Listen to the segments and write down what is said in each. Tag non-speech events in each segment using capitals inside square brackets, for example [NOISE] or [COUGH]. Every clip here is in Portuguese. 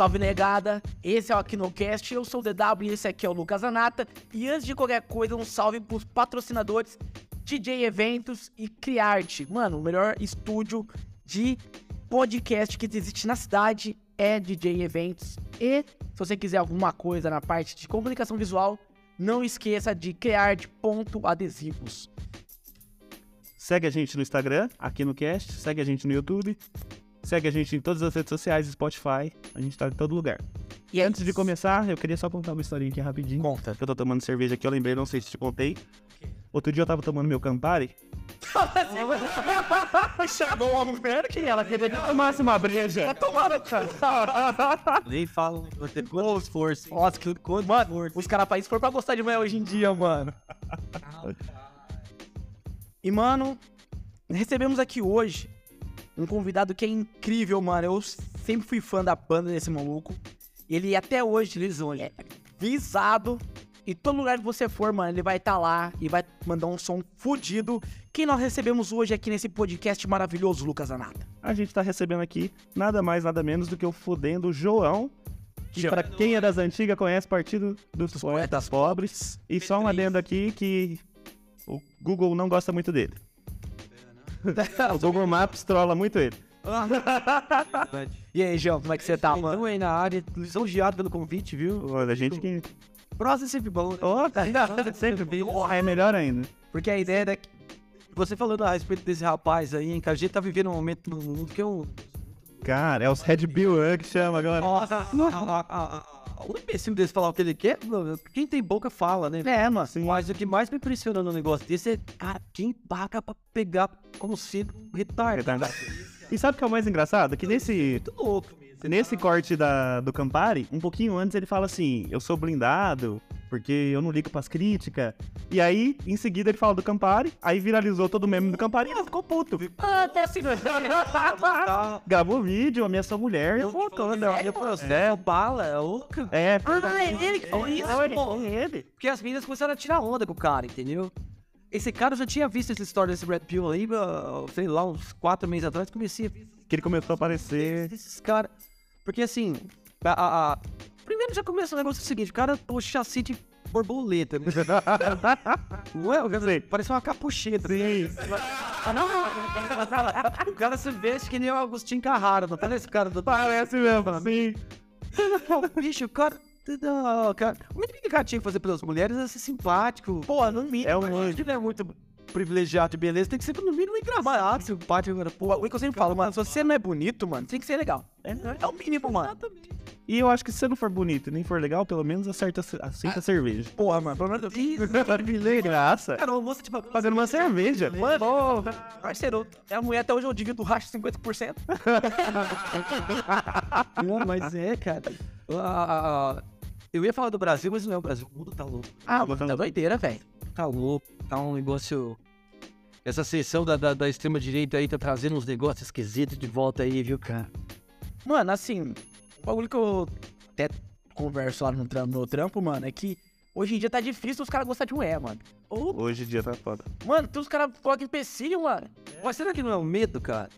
salve negada! Esse é o Aquinocast, eu sou o DW e esse aqui é o Lucas Anata. E antes de qualquer coisa, um salve pros patrocinadores DJ Eventos e Criarte. Mano, o melhor estúdio de podcast que existe na cidade é DJ Eventos. E se você quiser alguma coisa na parte de comunicação visual, não esqueça de criarte.adesivos. Segue a gente no Instagram, aqui no Cast, segue a gente no YouTube, segue a gente em todas as redes sociais, Spotify, a gente tá em todo lugar. E antes de começar, eu queria só contar uma historinha aqui rapidinho. Conta. Eu tô tomando cerveja aqui, eu lembrei, não sei se te contei. Outro dia eu tava tomando meu Campari. [LAUGHS] Chamou uma mulher que ela queria Tomasse uma breja. tomar, cara. [LAUGHS] Nem falam que vou ter quanto esforço. Nossa, que coisa. Mano, os caras país foram pra gostar de mulher hoje em dia, mano. [LAUGHS] E, mano, recebemos aqui hoje um convidado que é incrível, mano. Eu sempre fui fã da banda desse maluco. Ele até hoje, hoje, é visado. E todo lugar que você for, mano, ele vai estar lá e vai mandar um som fudido. Quem nós recebemos hoje aqui nesse podcast maravilhoso, Lucas Anata? A gente tá recebendo aqui nada mais, nada menos do que o fudendo João. Que pra quem é das antigas conhece Partido dos, Poetas Pobres. E só um adendo aqui que o Google não gosta muito dele. O Google Maps trola muito ele. [LAUGHS] E aí, João, como é que você tá, mano? Aí na área, lisonjeado pelo convite, viu? Olha, a gente que. Próximo é sempre bom. né? Ó, tá sempre [LAUGHS] bem. Porra, é melhor ainda. Porque a ideia é que você falando a respeito desse rapaz aí, hein, que a gente tá vivendo um momento no mundo que é um. Cara, é os Red Bill que chama agora. Nossa, [LAUGHS] o imbecil desse falar o que ele quer, quem tem boca fala, né? É, mano. Mas o que mais me impressiona no negócio desse é, cara, quem paga pra pegar como sendo um retardado? E sabe o que é o mais engraçado? Que nesse, Muito louco mesmo. nesse corte da, do Campari, um pouquinho antes ele fala assim: Eu sou blindado, porque eu não ligo pras críticas. E aí, em seguida, ele fala do Campari, aí viralizou todo o meme do Campari e ele ficou puto. Ah, tá assim. [LAUGHS] Gravou o vídeo, ameaçou a mulher. Eu vou é bala, é louca. É, Ah, é ele que falou isso, pô. ele. Porque as meninas começaram a tirar onda com o cara, entendeu? Esse cara eu já tinha visto essa história desse Red Pill aí, sei lá, uns quatro meses atrás, comecei a ver Que ele começou a aparecer. esses caras. Porque assim, a, a- a- primeiro já começa o negócio seguinte, o cara, pô, chassi de borboleta. Não é? Quer dizer, Parece uma capucheta. o cara se veste que nem o Agostinho Carrara, não tá esse cara do. Parece mesmo, sim. Bicho, o cara. Não, cara. O mínimo que o cara tinha que fazer pelas mulheres é ser simpático. Pô, no mínimo. É um anjo. não é muito privilegiado de beleza, tem que ser no mínimo engraçado, simpático. Pô, O que eu sempre falo, mano, se você não é bonito, mano, tem que ser legal. É, é o mínimo, mano. E eu acho que se você não for bonito e nem for legal, pelo menos acerta, aceita a cerveja. Porra, mano, pelo menos [LAUGHS] Que graça. Cara, o moço, tipo, Fazendo uma cerveja. Mano, parceiro, é a mulher até hoje eu divido o racho 50%. [LAUGHS] Não, mas é, cara. Ah, ah, eu ia falar do Brasil, mas não é o Brasil. O mundo tá louco. Ah, mano, tá doideira, velho. Tá louco. Tá um negócio. Essa sessão da, da, da extrema-direita aí tá trazendo uns negócios esquisitos de volta aí, viu, cara? Mano, assim, o bagulho que eu até converso lá no trampo, no trampo, mano, é que hoje em dia tá difícil os caras gostarem de mulher, mano. Ou, Hoje em dia tá foda. mano, tem os caras que colocam empecilho, mano. Mas será que não é o medo, cara?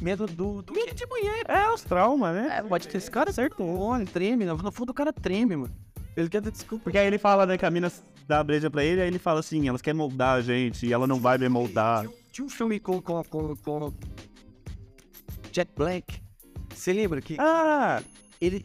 Medo do. do Medo de mulher. É os traumas, né? É, pode ter Esse cara acertou, olha, treme. No no fundo o cara treme, mano. Ele quer ter desculpa. Porque aí ele fala, né, que a mina dá a breja pra ele, aí ele fala assim, elas querem moldar a gente e ela não vai me moldar. Tinha um filme com, com, com, com Jack Black. Você lembra que Ah, ele.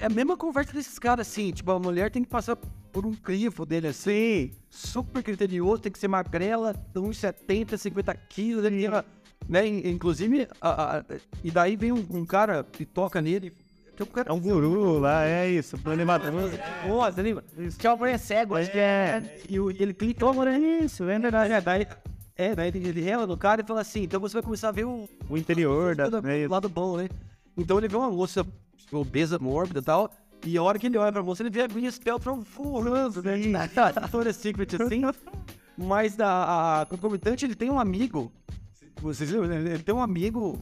É a mesma conversa desses caras, assim. Tipo, a mulher tem que passar por um crivo dele, assim. Super criterioso, tem que ser magrela, 1,70, 50 quilos. Ele, era, né? in- Inclusive, a- a- e daí vem um, um cara e toca nele. É um é um guru lá, é isso, animador. Pô, você lembra? Que é uma mulher cego, acho que é. E o- ele clica, oh, mano, é isso, é verdade. É, daí, é, daí ele rela no cara e fala assim: então você vai começar a ver o, O interior da... do né, lado bom, né? Então ele vê uma moça obesa, mórbida e tal. E a hora que ele olha pra moça, ele vê a Gwyneth Paltrow voando, né? Victoria's [LAUGHS] Secret, assim. Mas a, a concomitante, ele tem um amigo. Vocês lembram? Ele tem um amigo.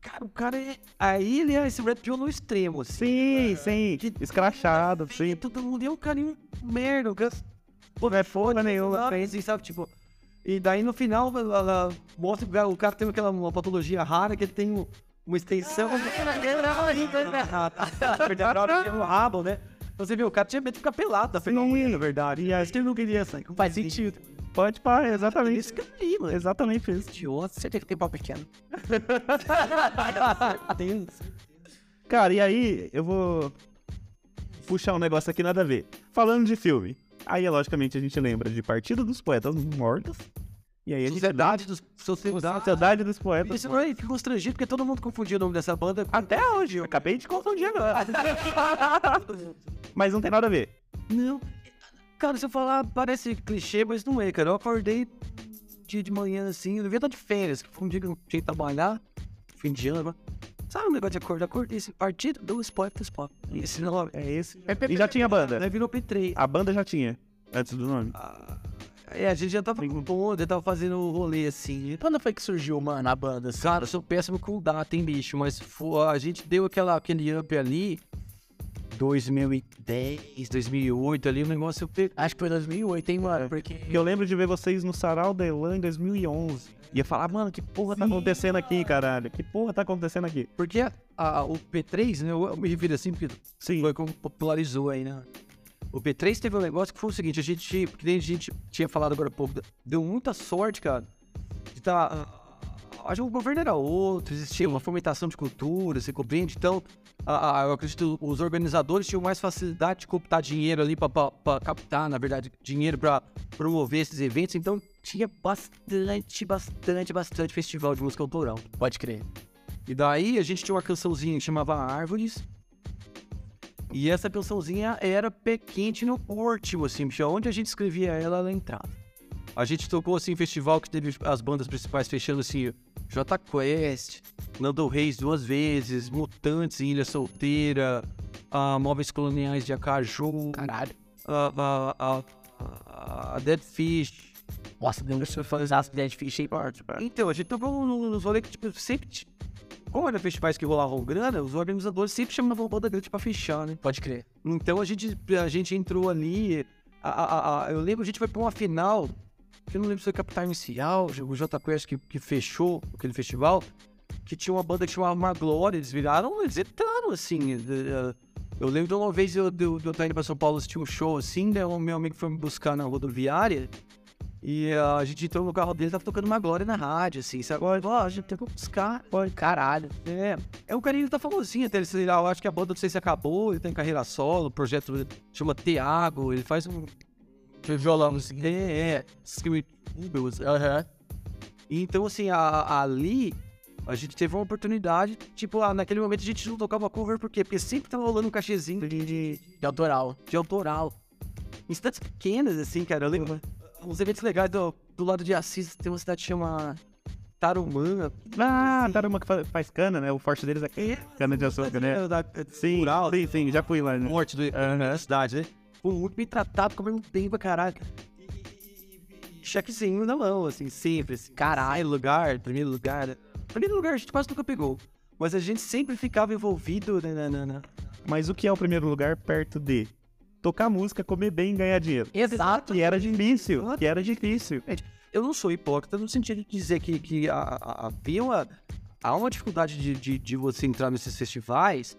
Cara, o cara é. Aí ele é esse Red Pill no extremo, assim. Sim, sim, escrachado, sim. Todo mundo é um carinho merda. o cara- Pô, não é foda nenhuma. Assim, sabe, tipo... E daí no final ela, ela mostra que o cara tem aquela uma patologia rara que ele tem um, uma extensão. Perdeu a hora no rabo, né? Então, Você viu, o cara tinha medo de ficar pelado da frente. Não ia, na verdade. E aí, Ele não queria sair. Faz sentido. pode pá, exatamente. Isso que aí, mano. Exatamente isso. Idiota. Você tem que ter pau pequeno. [LAUGHS] Cara, e aí eu vou puxar um negócio aqui nada a ver. Falando de filme. Aí, logicamente, a gente lembra de Partido dos Poetas Mortos. E aí a gente Sociedade dos. Sociedade. Sociedade dos Poetas Isso não é constrangido porque todo mundo confundia o nome dessa banda. Até hoje. Eu Acabei de confundir agora. [LAUGHS] Mas não tem nada a ver. Não. Cara, se eu falar, parece clichê, mas não é, cara. Eu acordei dia de manhã assim, eu devia estar de férias, que foi um dia que eu tinha que trabalhar, fim de ano. Sabe o negócio de acordar? Acordei esse partido dos poetas pop. Esse nome. É esse. E já tinha banda. Daí virou P3. A banda já tinha, antes do nome. É, a gente já tava com ponto, já tava fazendo o rolê assim. Quando foi que surgiu, mano, a banda? assim? Cara, eu sou péssimo com data, hein, bicho? Mas a gente deu aquela, aquele up ali, 2010, 2008 ali, o negócio Acho que foi 2008, hein, mano? Porque... Porque eu lembro de ver vocês no Sarau da Elan em 2011. Ia falar, mano, que porra tá acontecendo aqui, caralho? Que porra tá acontecendo aqui? Porque a- a- o P3, né, eu, eu me refiro assim porque Sim. foi como popularizou aí, né? O P3 teve um negócio que foi o seguinte, a gente, que nem a gente tinha falado agora há pouco, deu muita sorte, cara, de tá... Acho que o governo era outro, existia uma fomentação de cultura, você compreende? Então, a- a- eu acredito que os organizadores tinham mais facilidade de captar dinheiro ali para captar, na verdade, dinheiro para promover esses eventos. Então, tinha bastante, bastante, bastante festival de música autoral. Pode crer. E daí a gente tinha uma cançãozinha que chamava Árvores. E essa cançãozinha era pé quente no último, assim, bicho. Onde a gente escrevia ela, ela entrava. A gente tocou, assim, festival que teve as bandas principais fechando, assim, J Quest, Nando Reis duas vezes, Mutantes em Ilha Solteira, Móveis Coloniais de Acaju, Caralho. a, Dead Fish, Nossa, deu um fazer Dead Fish aí. Então, a gente tocou no- nos rolês que, tipo, sempre. Como era festivais que rolavam grana, os organizadores sempre chamavam banda grande pra fechar, né? Pode crer. Então a gente, a gente entrou ali. a- a- a- eu lembro, a gente foi pra uma final, que eu não lembro se foi Capital Inicial, o J Quest que, que fechou aquele festival, que tinha uma banda que chamava Maglória, eles viraram, eles entraram assim. eh, eh, Eu lembro de uma vez eu, eu, eu indo pra São Paulo assistir um show assim, daí o meu amigo foi me buscar na rodoviária. E a gente entrou no carro dele, tava tocando uma glória na rádio, assim, sabe? Ó, a gente tem que buscar. Pode, caralho. É, é um carinha ele tá famosinho até. Ele, sei lá, eu acho que a banda não sei se acabou, ele tem carreira solo, o projeto chama Tiago, ele faz um. Violão, assim. É, é. Aham. Então, assim, a- ali a gente teve uma oportunidade. Tipo, ah, naquele momento a gente não tocava cover, por quê? Porque sempre tava rolando um cachezinho de, de, De autoral. de autoral. Cidades pequenas, assim, cara. Eu lembro. Uns eventos legais do, do lado de Assis, tem uma cidade que chama Tarumã. Ah, Taruma que fa- faz cana, né? O forte deles é cana de açúcar, né? É, da- Sim, sim, sim, já fui lá, né? morte do, da cidade, né? Foi muito bem tratado, comendo bem pra caralho. E- Chequezinho na mão, assim, simples. Caralho, lugar, primeiro lugar. né? Primeiro lugar a gente quase nunca pegou. Mas a gente sempre ficava envolvido né, na, na- Mas o que é o primeiro lugar perto de tocar música, comer bem e ganhar dinheiro? Exato. Que era difícil, que era difícil. Eu não sou hipócrita no sentido de dizer que, que a- a- havia uma, há uma dificuldade de, de, de você entrar nesses festivais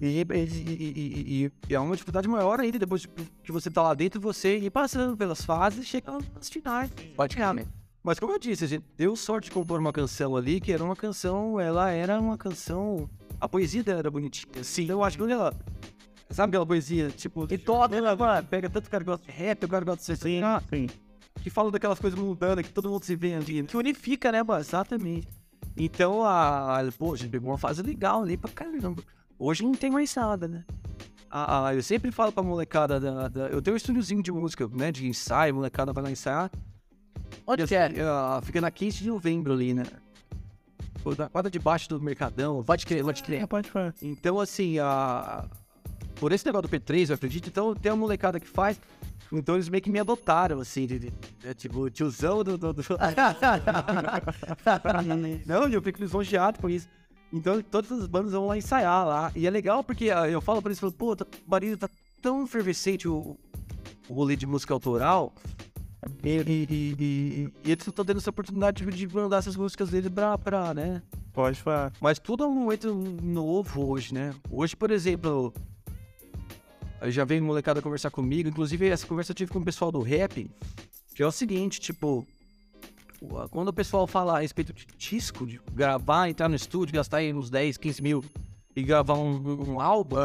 e, e, e- e- há uma dificuldade maior ainda depois de- que você tá lá dentro você ir passando pelas fases e chegar nas finais. Pode crer. Mas como eu disse, a gente deu sorte de compor uma canção ali, que era uma canção, ela era uma canção. A poesia dela era bonitinha. Sim. Então eu acho que ela. Sabe aquela poesia, tipo, E toda, mano, pega tanto cara que gosta de rap, o cara que gosta de Sim, sertanejo, sim. que fala daquelas coisas mundanas que todo mundo se vê ali, que unifica, né, mano? Exatamente. Então, a, a- pô, a gente pegou uma fase legal ali pra caramba. Hoje não tem mais nada, né? A, eu sempre falo pra molecada, da, da- eu tenho um estúdiozinho de música, né, de ensaio, molecada vai lá ensaiar. Onde E que é? assim, ah, fica na 15 de novembro ali, né? Na quadra de baixo do Mercadão. Pode crer, pode crer. É, pode falar. Então, assim, a... por esse negócio do P3, eu acredito, então tem uma molecada que faz. Então eles meio que me adotaram, assim, de, de- de- tipo, o tiozão do. do, do... [LAUGHS] Não, eu fico lisonjeado por isso. Então todas as bandas vão lá ensaiar lá. E é legal porque ah, eu falo pra eles, falo, pô, tá, Barulho tá tão efervescente o, o rolê de música autoral. E, e, e, e- eles estão dando essa oportunidade de, mandar essas músicas deles pra, pra, né? Pode falar. Mas tudo é um momento novo hoje, né? Hoje, por exemplo, já veio molecada conversar comigo. Inclusive, essa conversa eu tive com o pessoal do rap, que é o seguinte, tipo, quando o pessoal fala a respeito de disco, de gravar, entrar no estúdio, gastar aí uns 10, 15 mil e gravar um, um álbum,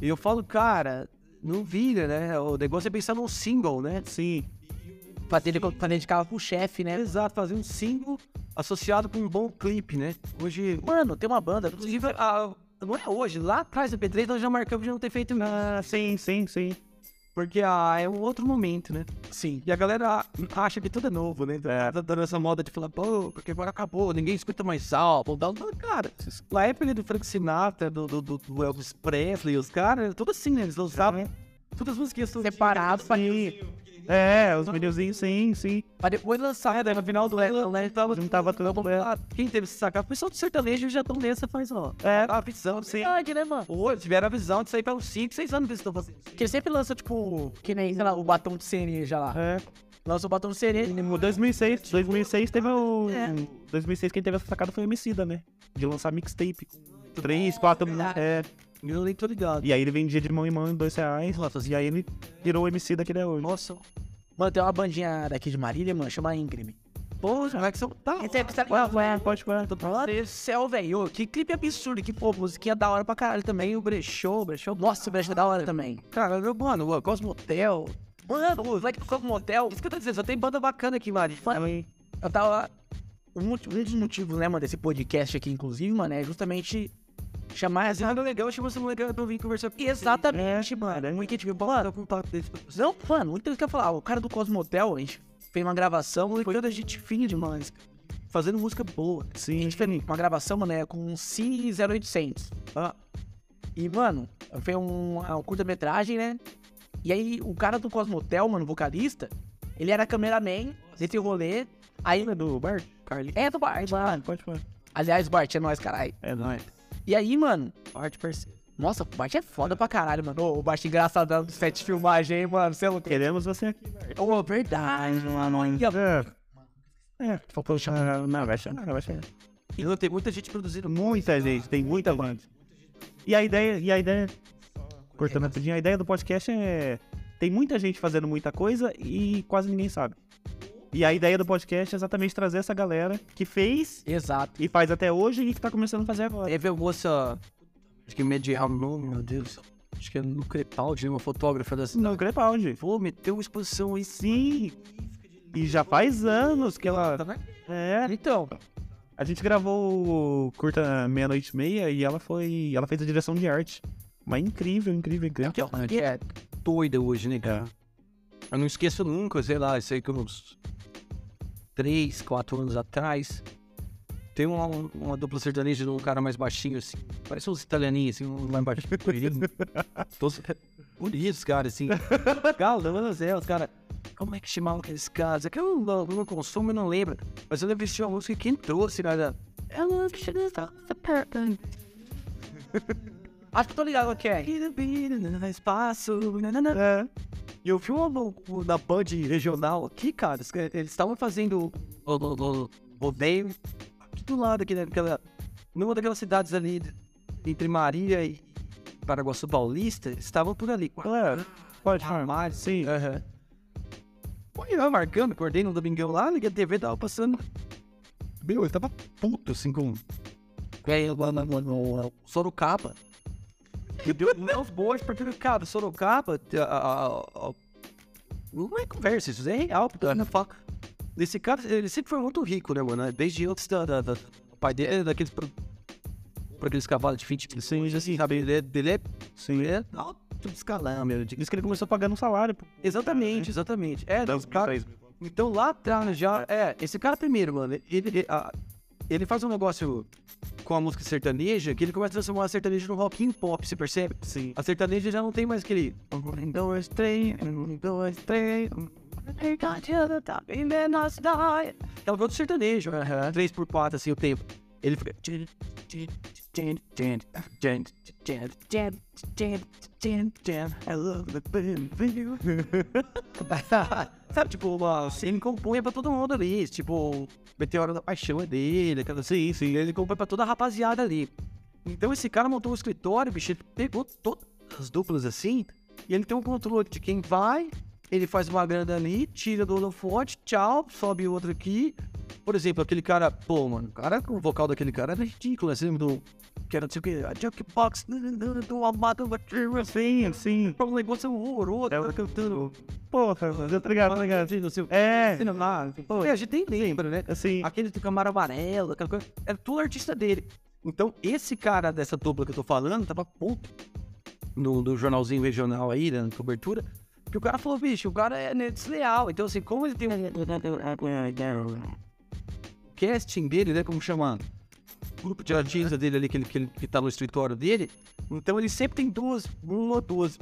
e eu falo, cara, não vira, né? O negócio é pensar num single, né? Sim. Fazer ele quando indicava pro chefe, né? Exato, fazer um single associado com um bom clipe, né? Hoje, Mano, tem uma banda. inclusive, a- não é hoje, lá atrás do P3 nós já marcamos de não ter feito nada, Ah, sim, sim, sim. porque ah, é um outro momento, né? Sim. E a galera acha que tudo é novo, né? Tá dando essa moda de falar, pô, porque agora acabou, ninguém escuta mais álbum, tal. Não, Cara, na época do Frank Sinatra, do, do, do- Elvis Presley, os caras, tudo assim, né? Eles lançavam todas as músicas Separado pra, É, os videozinhos, sim, sim. pra depois lançar. É, daí no final do ano, né? Tava, Não tava tudo. Ah, quem teve esse sacar? Pessoal do sertanejo já estão nessa faz, ó. É. A visão, sim. Verdade, né, mano? Pô, tiveram a visão de sair pelos 5, 6 anos que eles estão fazendo. Porque ele sempre lança, tipo, que nem, sei lá, o batom de cereja lá. é. Lança o batom de cereja. No 2006, 2006 teve o... É. 2006 quem teve essa sacada foi o Emicida, né? De lançar mixtape. Três, quatro... É. Eu nem tô ligado. E aí ele vendia de mão em mão em dois reais. E aí ele virou o MC daquele é hoje. Nossa, Mano, tem uma bandinha daqui de Marília, mano, chama Íngreme. pô, como é que você tá? Esse é, Ué, ué, pode falar. Mano, céu, velho. Que clipe absurdo. Que, pô, musiquinha da hora pra caralho também. O Brechô, o Brechô. Nossa, o Brechô é da hora também. Cara, meu, mano, o Cosmotel. Mano, o moleque tocou no motel. Isso que eu tô dizendo, só tem banda bacana aqui, Mari. Eu tava. Um, um dos motivos, né, mano, desse podcast aqui, inclusive, mano, é justamente chamar as. Nada legal, chama esse moleque pra eu vir conversar com Exatamente, mano. É muito que, tipo, mano, contato desse. Não, mano, muito que eu ia falar. O cara do Cosmotel, a gente fez uma gravação, foi toda gente fina demais. Fazendo música boa. Sim. fez uma gravação, mano, é com um Cine 0800. Ah, E, mano, foi um, um curta-metragem, né? E aí, o cara do Cosmotel, mano, vocalista, ele era cameraman desse rolê. Aí, É do Bart? Carly. É do Bart, mano. Pode falar. Aliás, Bart, é nóis, caralho. É nóis. E aí, mano, arte parceiro. nossa, o Bart é foda pra caralho, mano. Ô, o Bart é engraçadão do set de filmagem, hein, mano. Você é louco. Queremos você aqui, Bart. Ô, verdade, mano. Ó, É. É, faltou chamar. Não, vai chamar, vai chamar. E não tem muita gente produzindo. Muita gente, tem muita banda. E a ideia, e a ideia, cortando rapidinho, a ideia do podcast é. Tem muita gente fazendo muita coisa e quase ninguém sabe. E a ideia do podcast é exatamente trazer essa galera que fez Exato. e faz até hoje e que tá começando a fazer agora. Teve moça. Acho que medial nome, meu Deus. Acho que é no Crepaldi, uma fotógrafa da cidade. Não, Crepaldi. Pô, meteu uma exposição aí. Sim. E já faz anos que ela. Tá vendo? É. Então, A gente gravou o curta Meia-Noite e Meia e ela foi. Ela fez a direção de arte. Mas incrível, incrível, incrível. Que é, é doida hoje, né, cara? Eu não esqueço nunca, sei lá, isso aí que uns 3, 4 anos atrás. Tem uma, uma dupla sertaneja de um cara mais baixinho, assim. Parece uns italianinhos, assim, um baixinho. [LAUGHS] loirinho. Todos bonitos, cara, assim. [LAUGHS] Galão, Zé, os caras. Como é que chamavam aqueles caras? É que eu não, não consumo e não lembro. Mas eu lembro de uma música que quem trouxe, né? da- Ela person. [LAUGHS] acho que tô ligado o que é. espaço. É. E eu vi uma, da Band regional aqui, cara. eles- estavam fazendo o, rodeio aqui do lado, aqui naquela. Numa daquelas cidades ali entre Maria e Paraguaçu Paulista. Estavam por ali. É, pode. Armário. Sim. Aham. Pô, eu marcando, acordei no domingão lá, liguei a TV, tava passando. Meu, ele tava puto assim com. É, Sorocaba. E deu meus boas, porque, cara, Sorocaba. não é conversa, isso é real. porque eu falo- Esse cara, ele sempre foi muito rico, né, mano? Desde antes da. da, da o pai dele, daqueles. Pra, pra aqueles cavalos de 20 Sim, assim, sabe? Ele é, ele é, Sim. ele é alto escalão, meu. Diz que ele começou pagando um salário. pô. Exatamente, exatamente. É, cara- então lá atrás já. É, esse cara primeiro, mano, ele, ele, a- ele faz um negócio com a música sertaneja que ele começa a transformar a sertaneja no rock and pop, você percebe? Sim. A sertaneja já não tem mais aquele. Um, dois, três, um, dois, três. um, É o outro sertanejo, 3 por 4 assim, o tempo. Ele fica. Sabe, tipo, uma, ele compunha pra todo mundo ali. Tipo, Meteoro da Paixão é dele, aquela assim, sim. Ele compõe pra toda a rapaziada ali. Então esse cara montou um escritório, bicho, ele pegou todas as duplas assim, e ele tem um controle de quem vai, ele faz uma grana ali, tira do holofote, tchau, sobe outro aqui. Por exemplo, aquele cara, pô, mano, o cara, o vocal daquele cara era ridículo, assim, do. Que era, não sei o que, a Jukebox, do Amado Sim, sim. um negócio horroroso, É cara o- cantando. Porra, eu tô ligado, tô ligado. Assim, não sei É, Assim, não, lá, pô, é, a gente nem lembra, né? assim, Aquele do Camaro Amarelo, aquela coisa. Era tudo artista dele. Então, esse cara dessa dupla que eu tô falando tava puto no, no jornalzinho regional aí, né, na cobertura. Que o cara falou, bicho, o cara é né, desleal. Então, assim, como ele tem um. casting dele, né? Como chama? Grupo de artistas dele ali que, ele, que, ele, que tá no escritório dele. Então ele sempre tem duas, uma ou duas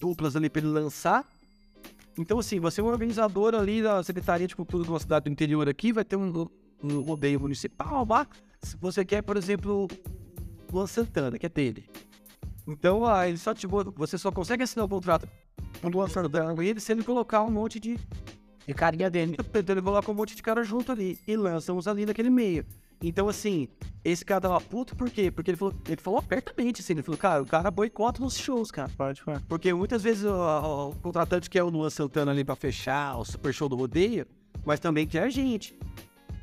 duplas ali pra ele lançar. Então, assim, você é um organizador ali da Secretaria de Cultura de uma cidade do interior aqui, vai ter um, um rodeio municipal lá. Se você quer, por exemplo, Luan Santana, que é dele. Então, ah, ele só te, você só consegue assinar o contrato com o Luan Santana com ele se ele colocar um monte de E carinha dele. então ele coloca um monte de cara junto ali e lança uns ali naquele meio. Então, assim, esse cara tava puto por quê? Porque ele falou, ele falou abertamente assim, ele falou, cara, o cara boicota nos shows, cara. pode falar. Porque muitas vezes o, o- contratante quer o Luan Santana ali pra fechar o super show do rodeio, mas também quer a gente.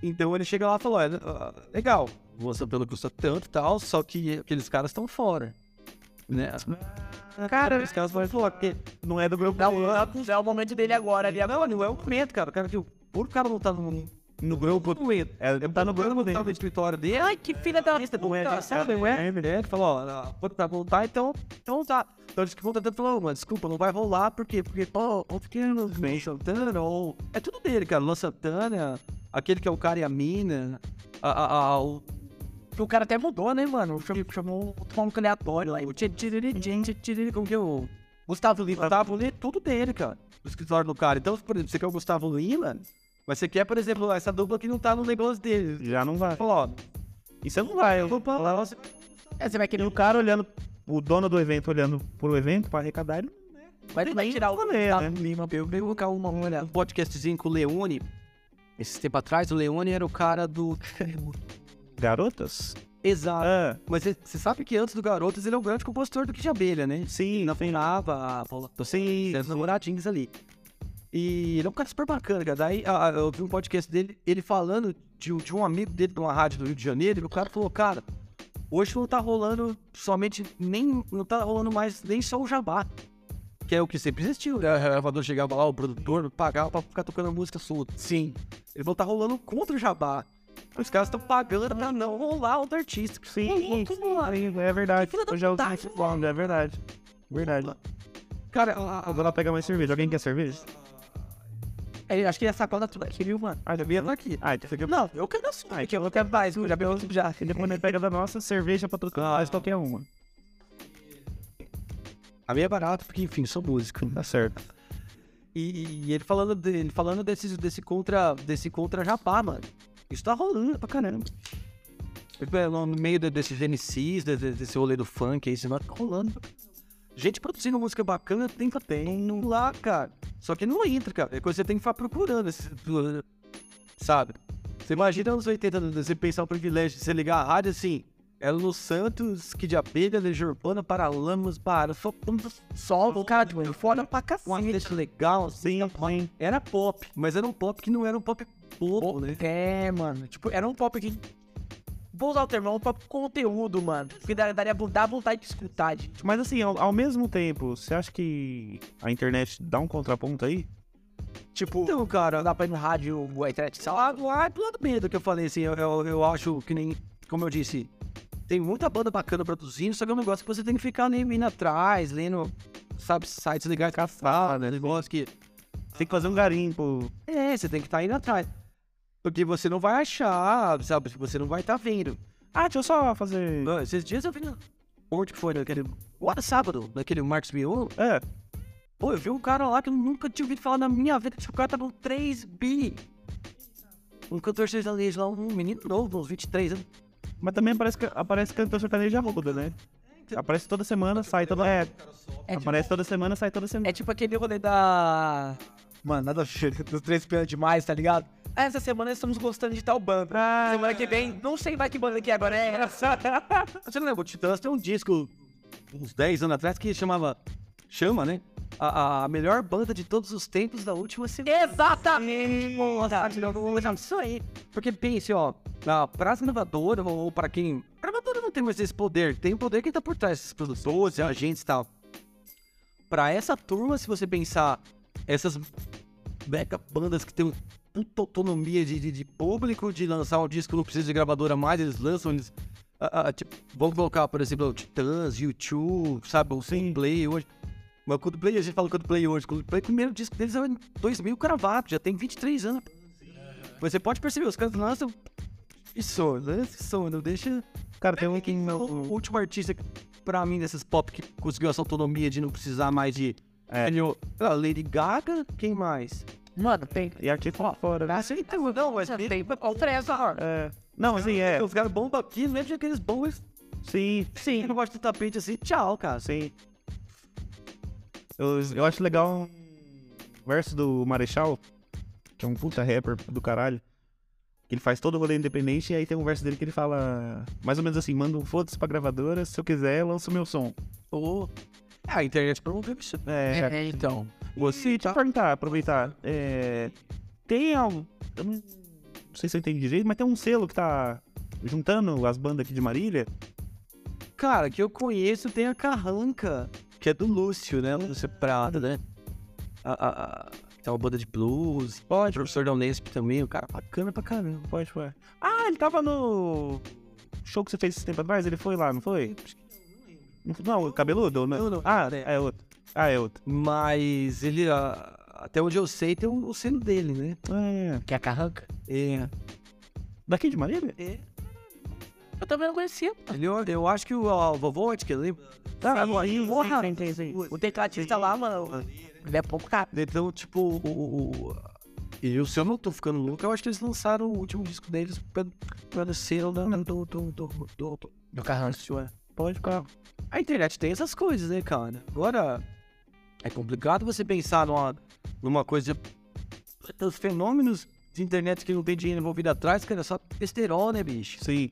Então ele chega lá e falou, olha, ah, legal, o Luan Santana custa tanto e tal, só que aqueles caras estão fora. Né? Cara, os caras vão falar, porque Não é do grupo Não, dele. é o momento dele agora ali. não, não é o momento, cara. O cara, viu, por o cara não tá no, no grupo. no momento. É, ele tá no grupo Tá no dele. escritório dele. Ai, que filha da Lista não é, é, sabe, não é? É, É, ele falou, ó, ah, vou pra voltar, então, então tá. Então eles que vão tentando falar, mano, desculpa, não vai rolar, por quê? Porque, pô, ou pequeno, bem Santana, ou... É tudo dele, cara, Luan Santana, aquele que é o cara e a mina, a, a, a, o... Que o cara até mudou, né, mano? Chamou, chamou um maluco aleatório lá. O Como que é o... Gustavo Lima. Gustavo Lima, tudo dele, cara, o escritório do cara. Então, por exemplo, você quer o Gustavo Lima, mas você quer, por exemplo, essa dupla que não tá no negócio dele. Já não vai. Falou, ó, E você não vai. Eu vou opa, lá você... É, você vai E querer o cara olhando, o dono do evento olhando pro evento pra arrecadar, ele vai, vai tirar o rolê, né? Lima. Eu vou colocar uma, uma, um podcastzinho com o Leone. Esse tempo atrás, o Leone era o cara do. [LAUGHS] garotas? Exato. Ah, Mas você sabe que antes do Garotas ele é o grande compositor do Kid Abelha, né? sim, Na Fenava, a Paula sim. os namoradinhos ali. E ele é um cara super bacana, cara. Daí ah, eu vi um podcast dele, ele falando de, um- de um amigo dele de uma rádio do Rio de Janeiro, e o cara falou, cara, hoje não tá rolando somente, nem, não tá rolando mais nem só o jabá. Que é o que sempre existiu, né? O gravador chegava lá, o produtor pagava pra ficar tocando música solta. Sim. Ele falou, tá rolando contra o jabá. Os caras estão pagando pra não rolar outro artista. Sim, sim, é verdade. Eu já ouvi isso falando, é verdade. Verdade. Cara, Eu vou lá pegar mais cerveja. Alguém quer cerveja? É, acho que é sacola tudo aqui, viu, mano? Ah, já vi ela aqui. Ah, então você. Não, eu quero a sua. Aqui, eu quero mais, eu já vi outro já. E depois pega da nossa cerveja pra trocar, faz qualquer uma. a minha é barata, porque enfim, sou músico. Tá certo. E, e ele falando, de- ele falando desse, desse contra desse contra Japá, mano. Isso tá rolando pra caramba. É, No meio de- desses MCs, desse, desse rolê do funk aí, isso tá rolando. Gente produzindo música bacana tem tem lá, cara. Só que não entra, cara. É coisa que você tem que ficar procurando. Sabe? Você imagina nos 80, você pensar o privilégio de você ligar a rádio assim. Elo Santos, Kid Abelha, Legião Urbana, Paralamas, para. Só Só o cara, tipo, foda pra um cacete. legal, assim. sim. Era pop, mas era um pop que não era um pop bobo, né? É, mano. Tipo, era um pop que. Vou usar o termo, é um pop conteúdo, mano. Porque daria, dá vontade de escutar, gente. Mas assim, ao, ao mesmo tempo, você acha que a internet dá um contraponto aí? Tipo, Então, cara, dá pra ir no rádio, a internet, sei lá. lá do lado bem do que eu falei, assim, eu, eu, eu acho que nem, como eu disse, tem muita banda bacana produzindo, só que é um negócio que você tem que ficar nem indo atrás, lendo, sabe, sites legais caçar, né? Negócio que. Tem que fazer um garimpo. É, você tem que estar indo atrás. Porque você não vai achar, sabe? Você não vai estar vendo. Ah, deixa eu só fazer. Ah, Esses dias eu vi. na- Onde que foi? Naquele. Agora sábado, naquele Marcos Mion. É, Pô, eu vi um cara lá que eu nunca tinha ouvido falar na minha vida. Esse cara tava com 3 bi. Um cantor sertanejo lá, um menino novo, uns 23 anos. Mas também aparece, aparece cantor sertanejo já muda, né? Aparece toda semana, sai toda. É, É tipo, aparece toda semana, sai toda semana. é tipo aquele rolê da. Mano, nada dos três pênaltis demais, tá ligado? Ah, Essa semana estamos gostando de tal banda. semana que vem, não sei mais que banda que é agora, é essa. [LAUGHS] Você não lembra? O Titãs tem um disco, uns 10 anos atrás, que chamava. Chama, né? A, a melhor banda de todos os tempos da última semana. Exatamente! Isso aí. Porque pense, ó, na, pras gravadoras, ou, pra quem. Gravadora não tem mais esse poder. Tem o poder que tá por trás, esses produtores, agentes e tal. Pra essa turma, se você pensar, essas mega bandas que tem puta autonomia de, de, de público, de lançar um disco, não precisa de gravadora mais, eles lançam, eles. ah, ah, tipo, vamos colocar, por exemplo, o Titãs, YouTube, sabe, o Coldplay hoje. Mas o Coldplay, a gente fala Coldplay hoje. Coldplay, o primeiro disco deles é em 2000 cravado, já tem 23 anos. Você pode perceber, os caras lançam. Isso, lança isso, não deixa. Cara, tem um que. O último artista, pra mim, desses pop que conseguiu essa autonomia de não precisar mais de. É. Ele- ah, Lady Gaga, quem mais? Mano, tem. E artista fora. né? Ah, então, não, mas. Tem o Trezor. É. Não, assim, é. Os caras bombam aqui, não lembra de aqueles bons. Sim, Sim. Eu não gosto do tapete assim, tchau, cara. sim. Eu, eu acho legal um verso do Marechal, que é um puta rapper do caralho. Que ele faz todo o rolê independente e aí tem um verso dele que ele fala mais ou menos assim: manda um foda-se pra gravadora, se eu quiser, lanço meu som. Ô. Ah, a internet promoveu isso. É, É, então. Você, deixa eu perguntar, aproveitar. É, tem algo. Eu não, não sei se eu entendi direito, mas tem um selo que tá juntando as bandas aqui de Marília. Cara, que eu conheço tem a Carranca, que é do Lúcio, né? Lúcio Prado, né? A, a, a, tem uma banda de blues. Pode. Professor da Unesp também, o cara bacana pra caramba. Pode, foi. Ah, ele tava no show que você fez esse tempo atrás, ele foi lá, não foi? Não, o cabeludo? Não, Não, não. Ah, é outro. Ah, é outro. Mas ele, ah, até onde eu sei, tem o, o selo dele, né? É. Que é a carranca? É. Daqui de Marília? é. Eu também não conhecia. Ele, eu, eu acho que o, o vovô, acho que ele Tá, aí, Porra, o tecladista lá, mano. Ele é pouco caro. Então, tipo, o. o, o e se eu não tô ficando louco, eu acho que eles lançaram o último disco deles pelo, selo do, do, do, do, do, Do carranca. Pode ficar. A internet tem essas coisas, né, cara? Agora, é complicado você pensar numa, numa coisa. Os fenômenos de internet que não tem dinheiro envolvido atrás, cara, é só besterol, né, bicho? Sim.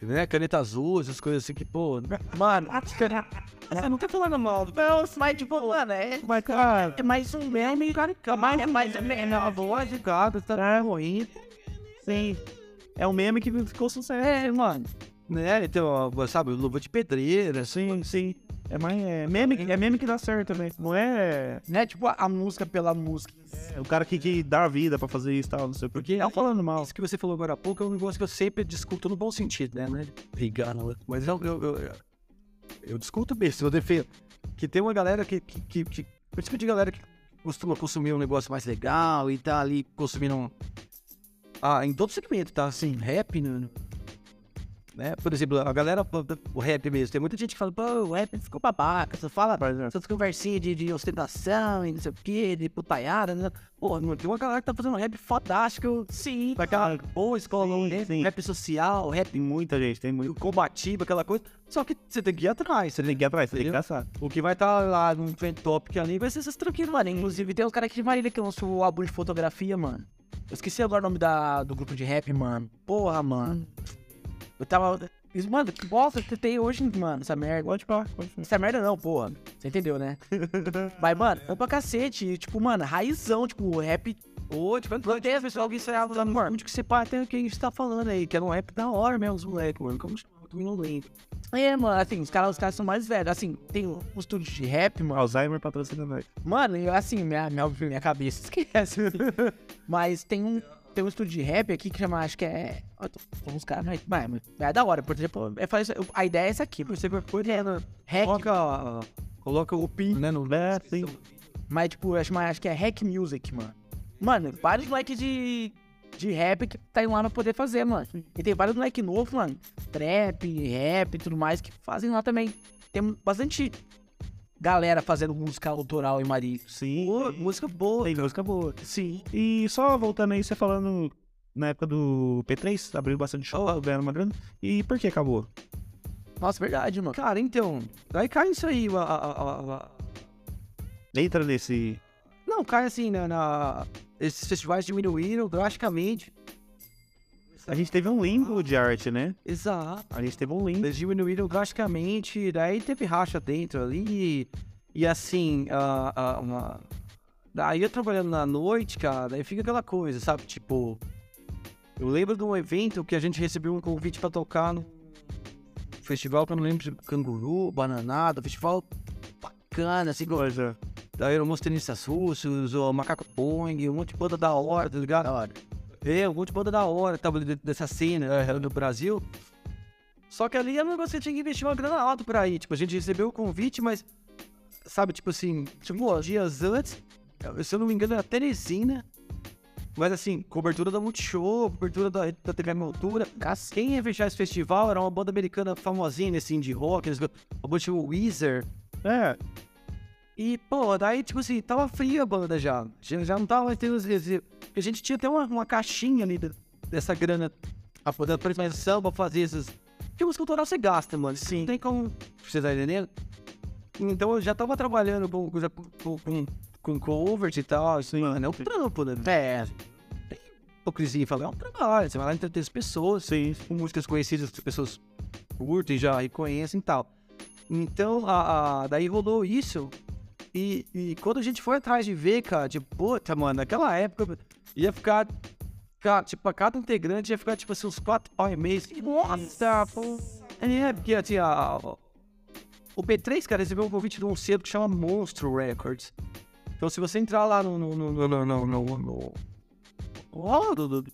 Né? Caneta azul, essas coisas assim que, pô. Mano, [LAUGHS] você não tá falando mal. Não, mas tipo, mano, é, Mas, cara, é mais um meme, cara. É mais, é mais um meme. A voz de gato tá ruim. sim. É um meme que ficou sucesso. É, mano. Né? Então, ó, sabe, luva de pedreira, assim. Sim, sim. É, mais, é, meme, é meme que dá certo também. Não é, Né? Tipo, a, música pela música. é o cara que, que dá a vida pra fazer isso e tal, não sei o Porque quê. É falando mal. Isso que você falou agora há pouco é um negócio que eu sempre discuto no bom sentido, né? Não é de brigar, não. Mas eu, eu, eu, eu discuto mesmo, eu defendo. Que tem uma galera que, que, que, que principalmente galera que costuma consumir um negócio mais legal e tá ali consumindo um... Ah, em todo segmento, tá? Assim, rap, né? Né? Por exemplo, a galera, o rap mesmo, tem muita gente que fala, pô, o rap ficou babaca, você fala essas conversinhas de, de ostentação e não sei o que, de putaiada, né? Pô, mano, tem uma galera que tá fazendo rap fodástico, sim, daquela boa escola, Sim, né? sim. rap social, rap Tem muita gente, tem muito. combativo, aquela coisa, só que você tem que ir atrás, você tem que ir atrás, Tem que caçar. O que vai estar lá no trend topic ali vai ser essas tranquilas, mano. Inclusive, tem uns caras aqui de Marília que lançou o álbum de fotografia, mano. Eu esqueci agora o nome da, do grupo de rap, mano. Porra, mano. Eu tava. Mano, que bosta que tem hoje, mano, essa merda. Pode falar, pode falar. Essa merda não, porra. Você entendeu, né? [LAUGHS] Mas, mano, é pra cacete. Tipo, mano, raizão, tipo, rap. Ô, tipo, Não tem as pessoas que saem usando, mano. onde que você pá, tem o que a gente tá falando aí, que é um rap da hora mesmo, os moleques, mano. Como chama? Eu não lembro. É, mano, assim, os caras os caras são mais velhos. Assim, tem um estúdio de rap, mano. Alzheimer patrocina nós. Mano, eu, assim, minha, minha, minha cabeça [LAUGHS] esquece. [LAUGHS] mas tem um, tem um estúdio de rap aqui que chama, acho que é. Uns caras, mas, mas é da hora. Por exemplo, é a ideia é essa aqui. Você vai pôr é, hack, Coloca, coloca o pin, né, no... É, sim. mas tipo, acho, mas acho que é hack music, mano. Mano, vários moleques de, de rap que tá indo lá pra poder fazer, mano. E tem vários moleques novos, mano. Trap, rap e tudo mais que fazem lá também. Tem bastante galera fazendo música autoral em Marília. Sim. Música boa. Tem música boa. Sim. E só voltando aí, você falando na época do P3, abriu bastante show, ganhando uma grana. E por que acabou? Nossa, verdade, mano. Cara, então, aí cai isso aí. a- a- a- Entra nesse. Não, cai assim, na, na- esses festivais diminuíram drasticamente. A gente teve um limbo de arte, né? Exato. A gente teve um limbo. Eles diminuíram drasticamente, daí teve racha dentro ali. E, e assim, a, a, uma... daí eu trabalhando na noite, cara, aí fica aquela coisa, sabe? Tipo, eu lembro de um evento que a gente recebeu um convite pra tocar no festival, que eu não lembro se Canguru, Bananada, festival bacana, assim, Coisa. daí eram uns tenistas russos, o Macaco Pong, um monte de banda da hora, tá ligado? Da hora. É, um monte de banda da hora tava de- dessa cena eh, do Brasil. Só que ali era um negócio que tinha que investir uma grana alta pra ir. Tipo, a gente recebeu o convite, mas. Sabe, tipo assim, tipo, dias antes, eh, se eu não me engano, era Teresina. Mas assim, cobertura da Multishow, cobertura da, da TV Minha Altura. Quem ia fechar esse festival era uma banda americana famosinha nesse indie rock, eles, chamada Weezer. É, E, pô, daí, tipo assim, tava fria a banda já. Já, já não tava tendo. Porque a gente tinha até uma, uma caixinha ali de- dessa grana a poder premiação pra fazer esses. Porque música autoral você gasta, mano. Sim. Não tem como. Você tá entendendo? Então eu já tava trabalhando com, com, com, com, covers e tal. Assim, mano, é um trampo, né? É, Hipocrisia falar, é um trabalho. Você vai lá entreter as pessoas, sim. com músicas conhecidas que as pessoas curtem já e conhecem e tal. Então, a, a- daí rolou isso. E, e quando a gente foi atrás de ver, cara, tipo, puta, mano, naquela época ia ficar. Cara, tipo, a cada integrante ia ficar, tipo assim, uns quatro pau e meio. Nossa, pô. É, porque assim, a, o P3, cara, recebeu um convite de um selo que chama Monstro Records. Então, se você entrar lá no. no, no, no, no, no, no, no-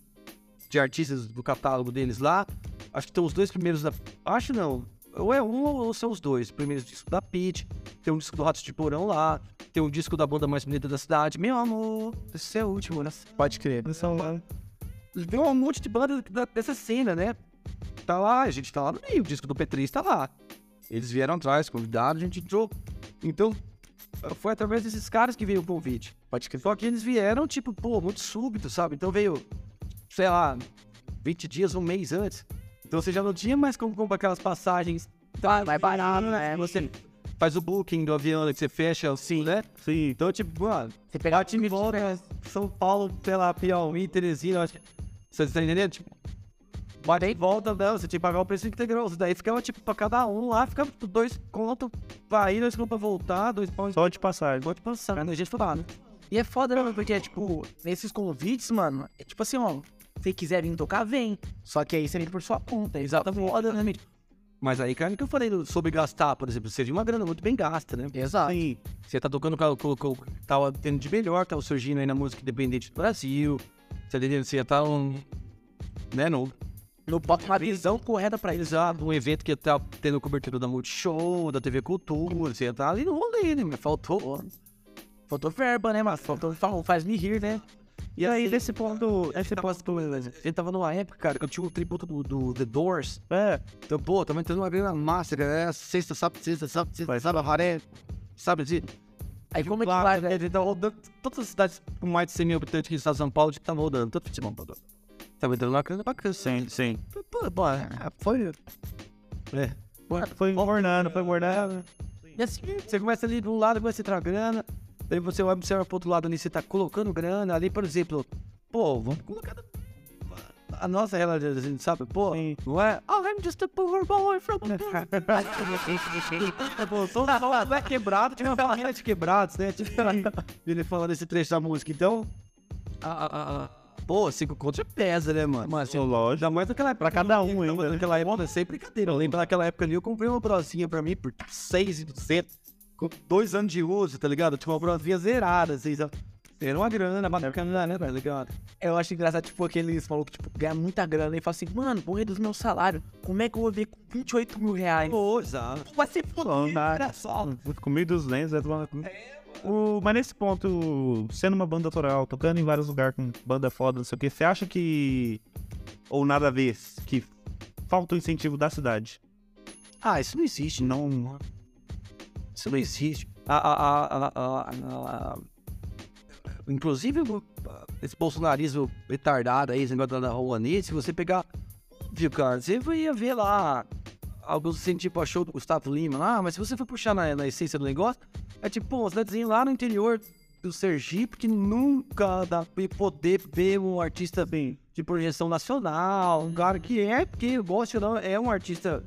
de artistas do catálogo deles lá, acho que tem os dois primeiros da. Acho não. Ou é um ou são os dois. Primeiros discos da Peach, tem um disco do Ratos de Porão lá, tem um disco da banda mais bonita da cidade. Meu amor, esse é o último, né? pode crer. Tem um monte de banda da- dessa cena, né? Tá lá, a gente tá lá no meio, o disco do P3 tá lá. Eles vieram atrás, convidaram, a gente entrou. Então, foi através desses caras que veio o convite. Pode crer. Só que eles vieram, tipo, pô, muito súbito, sabe? Então veio, sei lá, 20 dias, um mês antes. Então você já não tinha mais como comprar aquelas passagens. Tá, Mais barato, né? Você faz o booking do avião que você fecha, Sim. né? Sim. Então, tipo, mano, Você pegar o time volta, São Paulo, sei lá, Piauí, Teresina, eu acho que. Você tá entendendo? Tipo, bate e volta, não, você tinha que pagar o preço integral. Isso daí ficava, tipo, pra cada um lá, ficava tipo, dois conto pra ir, dois conto pra voltar, dois pau Só de passagem. pode passar. A gente foi lá, né? E é foda, né, porque, tipo, nesses convites, mano, é tipo assim, ó, se quiser vir tocar, vem. Só que aí você vem por sua conta, exatamente. Foda, né? Mas aí, cara, que eu falei sobre gastar, por exemplo, seria uma grana muito bem gasta, né? Exato. Sim. Você tá tocando com, com, com, tava tendo de melhor, tava surgindo aí na música independente do Brasil. Você tá? Você tá um. Né, no, No bota uma visão correta pra eles. Exato, um evento que tá tendo cobertura da Multishow, da TV Cultura, você tá ali no rolê, né? Mas faltou. Faltou verba, né, mas faltou fal- faz-me rir, né? E aí, nesse ponto, esse ponto, a gente tava numa época, cara, que eu tinha um tributo do, do The Doors. É. Então, pô, tava entrando uma grana massa, cara. É sexta, sábado, sexta, sábado, sexta, sábado, raré. Sabe assim? Aí como é que Claro, vai, Ele tá rodando todas as cidades com mais de 100 mil habitantes aqui em São Paulo, que tava rodando, todo futebol rodando. Tava entrando uma grana bacana. Sim, sim. Pô, pô, é, foi. É. Foi mornando, foi mornando. E assim, você começa ali de um lado, começa a entrar grana, daí você vai observar pro outro lado ali, você tá colocando grana ali, por exemplo, pô, vamos colocar a nossa realidade, assim, sabe? Pô, Sim. não é? Oh, I'm just a poor boy from... [LAUGHS] Pô, mundo é quebrado, tinha uma família de quebrados, né? Tipo, [LAUGHS] ele falando esse trecho da música, então... A, a, a, a- pô, cinco contos já pesa, né, mano? Mas, assim, Lógico. Ainda mais naquela época. Pra cada um, ainda. ainda. Naquela época, sem brincadeira. Eu lembro naquela época ali, eu comprei uma brosinha pra mim por tipo, 6,200. Com dois anos de uso, tá ligado? Tinha uma brosinha zerada, assim, sabe? Era uma grana bacana, né, tá ligado? Eu acho engraçado, tipo, aqueles malucos, tipo, ganham muita grana e falam assim, mano, vou reduzir meu salário. Como é que eu vou ver com 28 mil reais? Pô, exato. Vai ser foda, só. Com 1.200, é tudo- o, mas nesse ponto, sendo uma banda autoral, tocando em vários lugares com banda foda, não sei o que, você acha que. Ou nada a ver, que falta o incentivo da cidade? Ah, isso não existe, não. Isso não existe. A, a, a, inclusive o- esse bolsonarismo retardado aí, esse negócio da Rouanet, se você pegar, viu, cara, você ia ver lá alguns assim, tipo, achou do Gustavo Lima lá, mas se você for puxar na, na essência do negócio, é tipo, uma cidadezinha lá no interior do Sergipe que nunca dá pra poder ver um artista bem de projeção nacional, um cara que é, porque gosta ou não, é um artista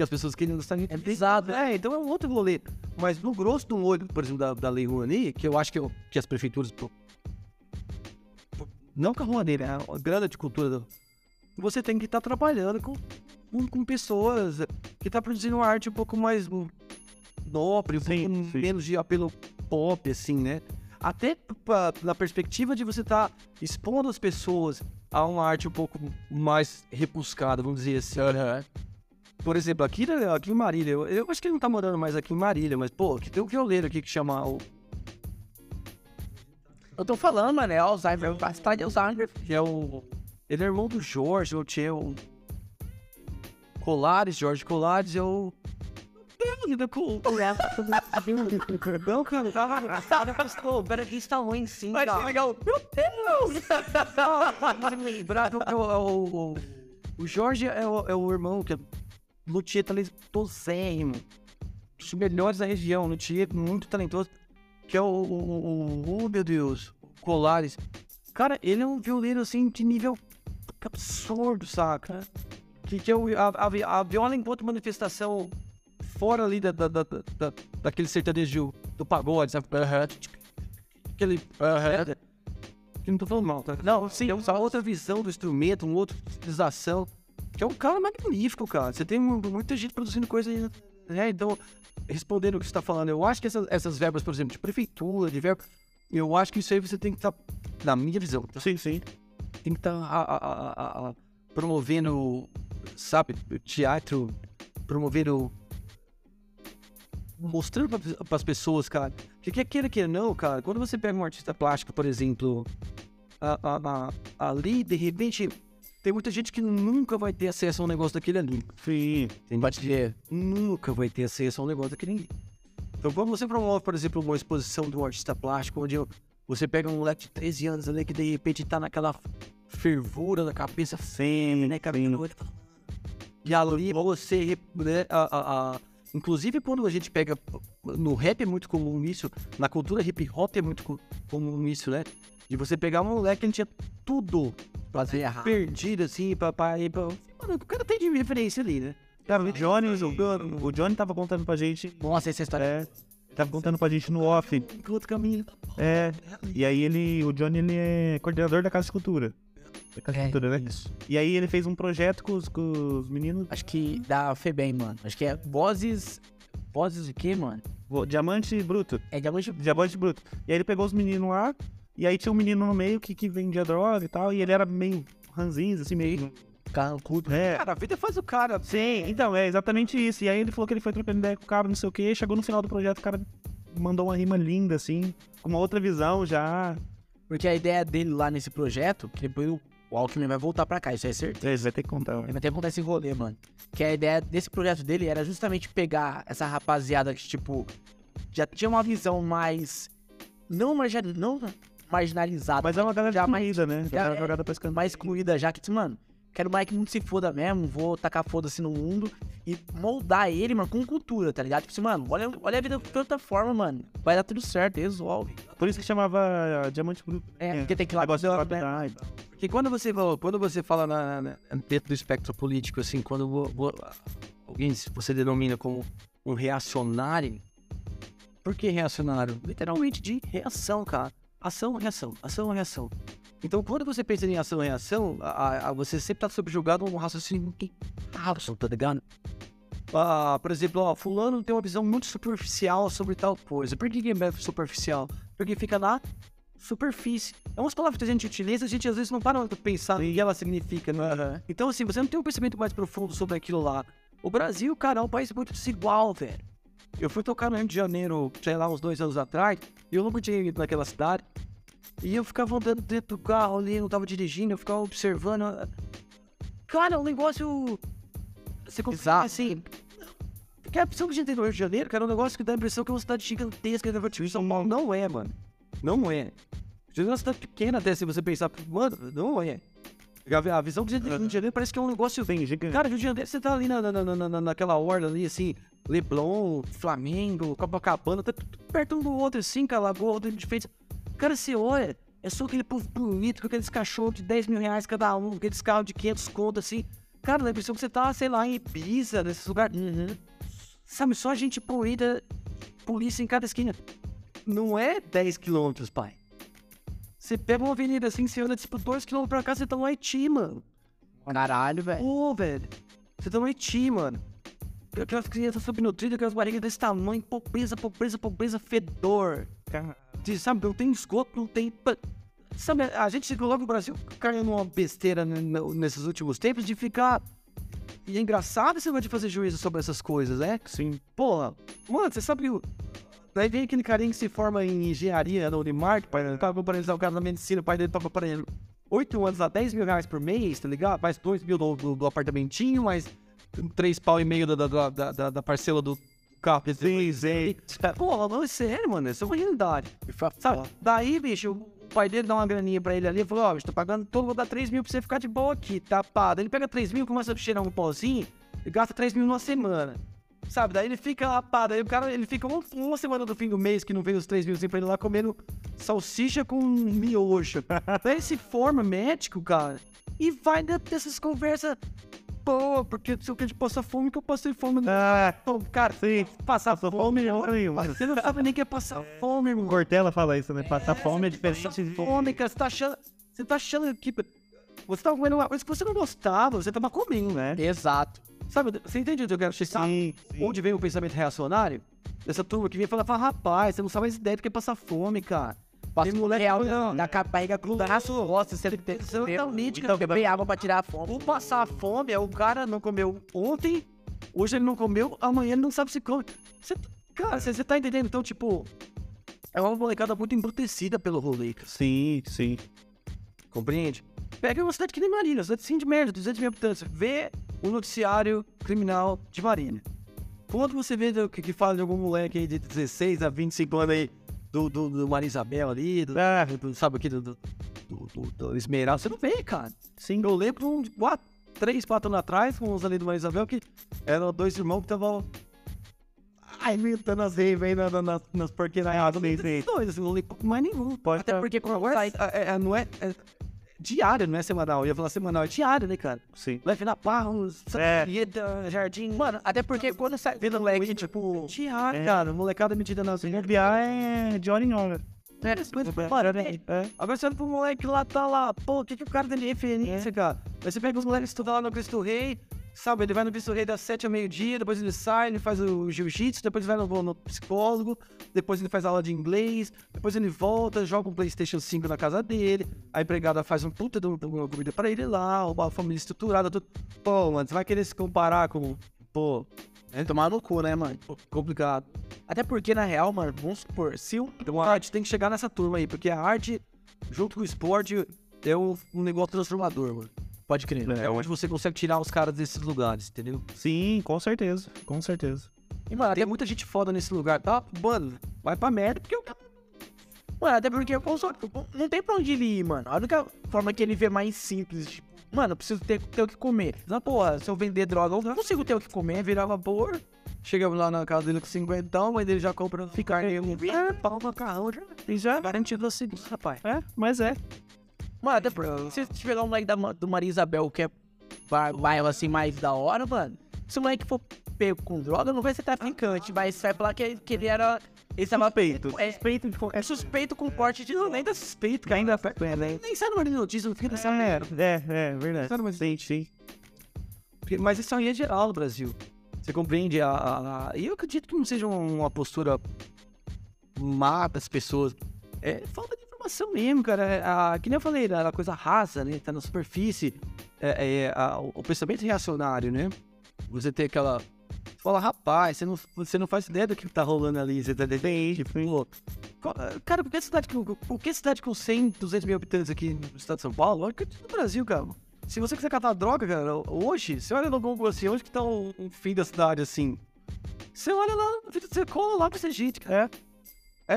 que as pessoas querem gostar de É pesado, é, então é um outro rolê. Mas no grosso do olho, por exemplo, da, da Lei Rouanet, que eu acho que, eu- que as prefeituras. pô, pô, Não com a Rouanet, né? A grana de cultura. do- Você tem que estar trabalhando com, com, com pessoas que estão produzindo uma arte um pouco mais nobre, um Sim, pouco sim. menos de apelo pop, assim, né? Até pra- na perspectiva de você estar expondo as pessoas a uma arte um pouco mais repuscada, vamos dizer assim. Por exemplo, aqui, né, aqui em Marília, eu, eu acho que ele não tá morando mais aqui em Marília, mas, pô, aqui tem um violeiro aqui que chama o. Eu tô falando, mano, é Alzheimer, bastante de Alzheimer. Que é o. Ele é irmão do Jorge, o tio. Colares, Jorge Colares, é o. Não, cara, tá. Pera que está ruim sim, cara. legal. Meu Deus! [LAUGHS] Lembrar, o, o, o, o Jorge é o, é o irmão que é luthier talentosérrimo. Dos melhores da região, luthier muito talentoso. Que é o, o, o, oh, meu Deus, Colares. Cara, ele é um violeiro assim de nível absurdo, saca? Que, que é o, a, a, a viola enquanto manifestação fora ali da, da, da, da- daquele sertanejo do pagode, sabe? Aquele. que não tô falando mal, tá? Não, sim, é uma outra visão do instrumento, uma outra utilização. Que é um cara magnífico, cara. Você tem mu- muita gente produzindo coisa aí, né? Então, respondendo o que você tá falando, eu acho que essas, essas verbas, por exemplo, de prefeitura, de verba, eu acho que isso aí você tem que estar, na minha visão, tá? Sim, sim. tem que estar promovendo, sabe, teatro, promovendo. Mostrando para as pessoas, cara. Que quer queira que não, cara, quando você pega um artista plástico, por exemplo, a- a- a- ali, de repente, tem muita gente que nunca vai ter acesso a um negócio daquele ali. Sim. Tem gente que nunca vai ter acesso a um negócio daquele ali. Então, quando você promove, por exemplo, uma exposição de um artista plástico, onde você pega um moleque de 13 anos ali que de repente tá naquela fervura da cabeça fêmea, né, cara? E ali você, né, a, a- a- inclusive quando a gente pega, no rap é muito comum isso, na cultura hip hop é muito co- comum isso, né? De você pegar um moleque que ele tinha tudo Fazer errado. perdido, assim, pra, pra pra... Mano, o cara tem de referência ali, né? Cara, o Johnny, o Johnny tava contando pra gente. Nossa, essa história É. Tava contando pra gente no off. Outro caminho. É. E aí ele. O Johnny ele é coordenador da Casa de Cultura. Da Casa de É, Cultura, né? E aí ele fez um projeto com os, com os meninos. Acho que da Febem, mano. Acho que é vozes. Vozes de quê, mano? Diamante Bruto. É diamante. Diamante Bruto. E aí ele pegou os meninos lá. E aí tinha um menino no meio que, que vendia droga e tal. E ele era meio ranzinho, assim, meio. Carrancudo. É. Cara, a vida faz o cara. Sim, então, é exatamente isso. E aí ele falou que ele foi trocando ideia com o cara, não sei o quê. Chegou no final do projeto, o cara mandou uma rima linda, assim, com uma outra visão já. Porque a ideia dele lá nesse projeto, que depois o o Alckmin vai voltar pra cá, isso é certeza. É, você vai ter que contar. Ele vai ter que contar esse rolê, mano. Que a ideia desse projeto dele era justamente pegar essa rapaziada que, tipo, já tinha uma visão mais. Não, margin... não marginalizada, Mas é uma galera Já excluída, né? já é- jogada pra escanteio. mais excluída já, que, mano, quero mais que o mundo se foda mesmo, vou tacar foda-se no mundo e moldar ele, mano, com cultura, tá ligado? Tipo assim, mano, olha, olha a vida de outra forma, mano. Vai dar tudo certo, resolve. Por isso que chamava uh, Diamante Bruto. É, porque tem que ir lá negócio de né? Porque quando você, fala- quando você fala na, na- dentro do espectro político, assim, quando vo- vo- alguém se você denomina como um reacionário, por que reacionário? Literalmente de reação, cara. Ação, reação, ação, reação. Então, quando você pensa em ação e reação, a, a- você sempre está subjugado a um raciocínio que raso, tá ligado? Ah, por exemplo, ó, fulano tem uma visão muito superficial sobre tal coisa. Por que é superficial? Porque fica na superfície. É umas palavras que a gente utiliza, a gente às vezes não para pra pensar no que ela significa, né? Então, assim, você não tem um pensamento mais profundo sobre aquilo lá. O Brasil, cara, é um país muito desigual, velho. Eu fui tocar no Rio de Janeiro, sei lá, uns dois anos atrás, e eu nunca tinha ido naquela cidade. E eu ficava andando dentro do carro ali, eu tava dirigindo, eu ficava observando. Cara, o negócio. Você consegue, Exato. assim. Porque a pessoa que a gente tem no Rio de Janeiro, cara, é um negócio que dá a impressão que é uma cidade gigantesca. né? São Paulo não é, mano. Não é. Rio é uma cidade pequena até, se você pensar, mano, não é. A a visão que você tem do Rio de Janeiro parece que é um negócio... Sim, gigante. Cara, Rio de Janeiro, você tá ali na, na, na, na- naquela orla ali, assim, Leblon, Flamengo, Copacabana, tá tudo perto um do outro, assim, com a lagoa, outra diferente. Cara, você olha, é só aquele povo bonito, com aqueles cachorros de 10 mil reais cada um, aqueles carros de 500 conto, assim. Cara, dá a impressão que você tá, sei lá, em Ibiza, nesses lugares. Sabe, só gente poluída, polícia em cada esquina. Não é 10 quilômetros, pai. Você pega uma avenida assim, você anda tipo 2 quilômetros pra cá, você tá no Haiti, mano. Caralho, velho. Ô, velho. Você tá no Haiti, mano. Aquelas crianças subnutridas, aquelas barrigas desse tamanho, pobreza, pobreza, pobreza, fedor. De, sabe, não tem esgoto, não tem. Sabe, a gente se coloca no Brasil caiu numa besteira nesses últimos tempos de ficar. E é engraçado esse negócio de fazer juízo sobre essas coisas, né? Sim. Porra, mano, você sabe que. Daí vem aquele carinha que se forma em engenharia na Unimark, pai, pagou pra ele, o cara na medicina, o pai dele pagou pra ele 8 anos a 10 mil reais por mês, tá ligado? Mais 2 mil do, do, do apartamentinho, mais 3 pau e meio da, da, da, da, parcela do carro. Sim, sim. Porra, não, é sério, mano, isso é uma realidade. Sabe? Daí, bicho, o pai dele dá uma graninha pra ele ali e falou, ó, bicho, tô pagando todo, vou dar 3 mil pra você ficar de boa aqui, tá pá. Daí ele pega 3 mil, começa a cheirar um pozinho e gasta 3 mil numa semana. Sabe, daí ele fica lá, pá, daí o cara, ele fica uma, uma semana do fim do mês que não veio os 3 mil pra ele lá comendo salsicha com miojo. [LAUGHS] daí ele se forma médico, cara, e vai dentro dessas conversas, pô, porque se eu quero passar fome, que eu passei fome. Ah, Pô, cara, sim. passar Passou fome, fome nenhuma. você não sabe nem o que é passar fome, irmão. Cortella fala isso, né? Passar fome é diferente Passar de... fome, cara, você tá achando. Você tá achando que. Você tá comendo uma coisa que você não gostava, você tava comendo, né? Exato. Sabe, você entende onde eu quero chegar? Sim, sim. Onde vem o pensamento reacionário? Dessa turma que vem falar, fala, rapaz, você não sabe mais ideia do que é passar fome, cara. Passa Tem moleque real que- na, na capa, barriga grudaço, roça, você tem que Exatamente, Então, cara. beber água pra tirar a fome. O passar fome é o cara não comeu ontem, hoje ele não comeu, amanhã ele não sabe se come. Você- cara, você, você tá entendendo? Então, tipo, é uma molecada muito embrutecida pelo rolê, cara. Sim, sim. Compreende? Pega uma cidade que nem Marília, cidade sim de merda, 200 mil habitantes. Vê o noticiário criminal de Marília. Quando você vê que, que fala de algum moleque aí de 16 a 25 anos aí, do, do, do Maria Isabel ali, do, Ah, do- sabe aqui, do, do, do, do- do Esmeralda, você não vê, cara. sim. Eu lembro de quatro, três, quatro anos atrás, com uns ali do Maria Isabel, que eram dois irmãos que estavam Ai, inventando as reis aí na, na, nas, nas porqueiradas. sim, sim. Dois, assim, não li mais nenhum. Pode Até porque quando sai... é, é, não é, é diário, não é semanal. Eu ia falar semanal, é diário, né, cara? Sim. Leve na Barros, É. Saída, Jardim. Mano, até porque quando sai... Vendo moleque, tipo... Diário, É. cara. Molecada metida nas ruas. NBA é de hora em hora. É, para, velho. É. Agora você olha pro moleque lá, tá lá, pô, o que, que o cara tem de referência, cara? Aí você pega os moleques que estudam lá no Cristo Rei, sabe? Ele vai no Cristo Rei das 7 ao meio-dia, depois ele sai, ele faz o jiu-jitsu, depois ele vai no, no psicólogo, depois ele faz aula de inglês, depois ele volta, joga um PlayStation 5 na casa dele, a empregada faz um puta de de uma comida pra ele lá, uma família estruturada, tudo. Pô, mano, você vai querer se comparar com. Pô, É tomar no cu, né, mano? pô, complicado. Até porque, na real, mano, vamos supor, se o... Então a arte tem que chegar nessa turma aí, porque a arte, junto com o esporte, é um, um negócio transformador, mano. Pode crer. É onde você consegue tirar os caras desses lugares, entendeu? Sim, com certeza. Com certeza. E, mano, Tem muita gente foda nesse lugar, tá? Mano, vai pra merda, porque o cara. mano, até porque o console não tem pra onde ele ir, mano. A única forma que ele vê mais simples, tipo, mano, eu preciso ter, ter o que comer. Na porra, se eu vender droga, eu não consigo ter o que comer, virar vapor. Chegamos lá na casa dele com 50, a mãe dele já compra ficar é, pau, macarrão, já. E já? Garantido assim, rapaz. É, mas é. Mano, até porque se tiver um moleque da, do Maria Isabel que é bairro assim mais da hora, mano. Se o moleque for pego com droga, não vai ser traficante, mas vai falar que, que ele era. Ele tava Suspeito. É, suspeito, de, é suspeito com porte de. Não, nem tá suspeito, que ainda. É, né? Nem sai no Marinho Notícia, não fica nessa É, é, é, verdade. Sabe, Sim, sim. Mas isso aí é geral no Brasil. Você compreende? A, a- a- E eu acredito que não seja uma postura má das pessoas. É falta de informação mesmo, cara. É, a- que nem eu falei, a coisa rasa, né? Tá na superfície. É, é, a- o, pensamento reacionário, né? Você tem aquela. Você fala, rapaz, você não, você não faz ideia do que tá rolando ali. Você tá entendendo? Tipo, Cara, por que cidade por que cidade com 100, 200 mil habitantes aqui no estado de São Paulo? Olha que no Brasil, cara. Se você quiser catar droga, cara, hoje, você olha no Google assim, onde que tá o, o fim da cidade, assim. Você olha lá, você cola lá pra ser gente, cara. É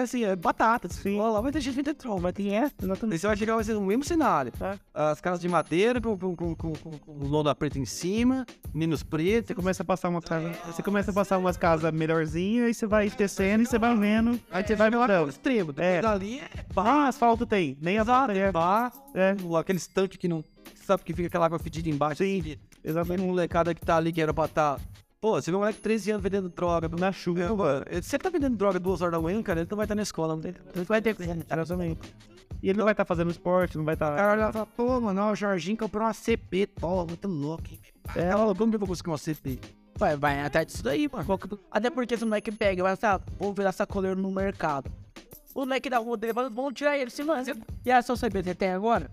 assim, é batata. Sim. Ó, lá vai ter gente troll, mas tem é. Exatamente. Aí você vai chegar, vai ser o mesmo cenário. É. As casas de madeira com, com, com, com, com, com lona preta em cima, meninos pretos. Você começa a passar uma casa, você começa a passar umas casas melhorzinhas e você vai descendo e você vai vendo. Aí você vai melhorando. extremo. É. dali é Ah, asfalto tem. Nem asfalto é. bar, É, aqueles tanques que não. Sabe que fica aquela água fedida embaixo? Sim. Tem exatamente. um molecada que tá ali que era pra tá. Pô, você vê um moleque de 13 anos vendendo droga. Na chuva. É, você tá vendendo droga duas horas da manhã, cara, ele não vai estar na escola. Não tem... Ele vai ter Exatamente. E ele não vai estar fazendo esporte, não vai estar. O cara olha e fala, pô, mano, ó, o Jorginho comprou uma CP, pô, muito louco, hein? É, ó, como que eu vou conseguir uma CP? Vai, vai atrás disso daí, mano. Até porque se o moleque pega vai assim, ah, vou virar sacoleiro no mercado. O moleque da rua dele, vão tirar ele, se lança. E a sua CBT tem agora?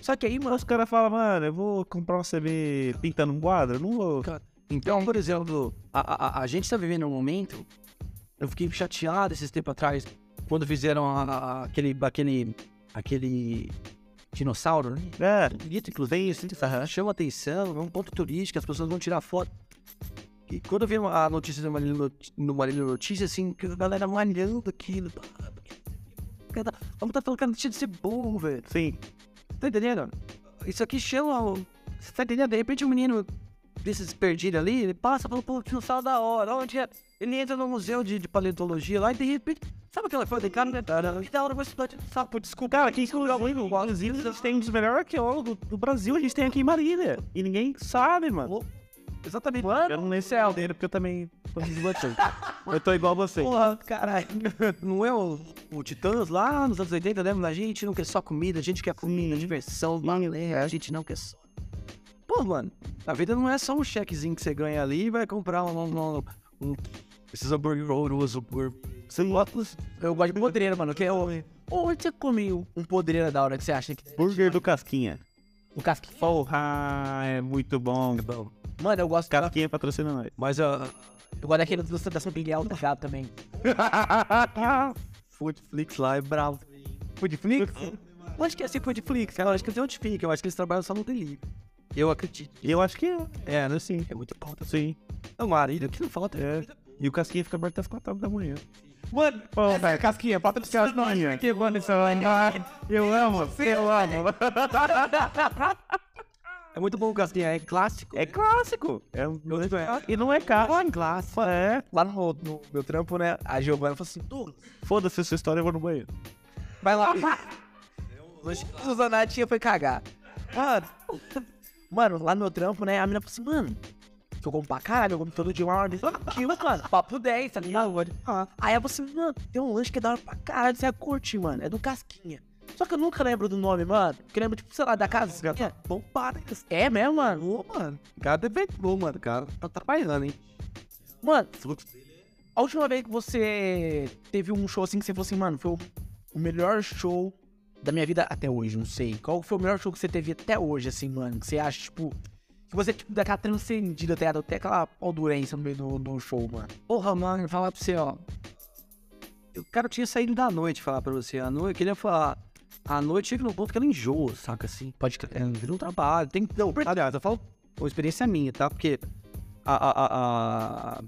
Só que aí, mano, Os caras falam, mano, eu vou comprar uma CB pintando um quadro? Não vou. Então, por exemplo, a, a, a gente tá vivendo um momento. Eu fiquei chateado esses tempos atrás, quando fizeram a- a- aquele, aquele, aquele dinossauro, né? É, Bonito, inclusive, assim, chama atenção, é um ponto turístico, as pessoas vão tirar foto. E quando eu vi a notícia do Marília no Marília Notícia, assim, que a galera malhando aquilo. Cara, Vamos tá falando que não tinha de ser burro, velho. sim. Tá entendendo? Isso aqui chama. o- Você tá entendendo? De repente um menino desses perdido ali, ele passa pelo pô, dinossauro da hora. Onde é? Ele entra no museu de, de paleontologia lá e de repente. Sabe aquela coisa de cara, né? Que da hora estudar dinossauro. Pô, desculpa. Cara, quem escolheu o Inclusive, a gente tem um dos melhores arqueólogos do Brasil, a gente tem aqui em Marília. E ninguém sabe, mano. Exatamente. Eu não nesse é dele porque eu também tô desbotando. Eu tô igual você. Porra, caralho. [LAUGHS] Não é o, o Titãs lá nos anos 80, lembra? A gente não quer só comida, a gente quer comida, diversão, balé, a gente não quer só. Pô, mano, a vida não é só um chequezinho que você ganha ali e vai comprar um. um, um esses hambúrguer horroroso por. Você gosta eu gosto de podreira, mano. Que é o... Onde você comeu um podreira da hora que você acha que... burger do Casquinha. O casquinha. Porra, é muito bom. Mano, eu gosto... Casquinha patrocina nós. Mas a. Eu gosto daquele do, da São do gato também. [LAUGHS] Foodflix lá é bravo. Foodflix? Eu acho que é assim Foodflix, cara. Eu acho que tem onde fica. Eu acho que eles trabalham só no delivery. Eu acredito. Eu acho que é. É, né? Sim. É muito bom. tá? Sim. É uma arilha que não falta. É. E o Casquinha fica aberto até as 4 horas da manhã. Mano, Pô, velho, Casquinha, patrocina nós. Que bom isso, Eu amo, eu amo. [LAUGHS] É muito bom o Casquinha, é clássico. É clássico. É um... E não é caro. É clássico. É. lá no, no meu trampo, né? A Giovana falou assim: Douglas, Foda-se essa história, eu vou no banheiro. vai lá. [LAUGHS] O Zanatinha foi cagar. Mano, mano, lá no meu trampo, né? A menina falou assim: mano, que eu como pra caralho, eu como todo dia uma ordem. Aquilo, mano, papo 10, tá ligado? Ah. Aí eu falei assim: mano, tem um lanche que é da hora pra caralho, você vai curtir, mano. É do Casquinha. Só que eu nunca lembro do nome, mano. Que eu lembro, tipo, sei lá, da casa. Bom para. É mesmo, mano? Ô, mano. O cara deve bom, mano. O cara tá trabalhando, hein? Mano, a última vez que você teve um show assim que você falou assim, mano, foi o melhor show da minha vida até hoje, não sei. Qual foi o melhor show que você teve até hoje, assim, mano? Que você acha, tipo, que você, tipo, daquela transcendida, tá ligado? Até aquela aldurência no meio do, do show, mano. Porra, mano, falar pra você, ó. O cara tinha saído da noite, falar pra você. A noite, eu queria falar. A noite chega no ponto que ela enjoa, saca assim? Pode. É, vira um trabalho. Tem Não, aliás, eu falo uma experiência minha, tá? Porque a, a, a, a-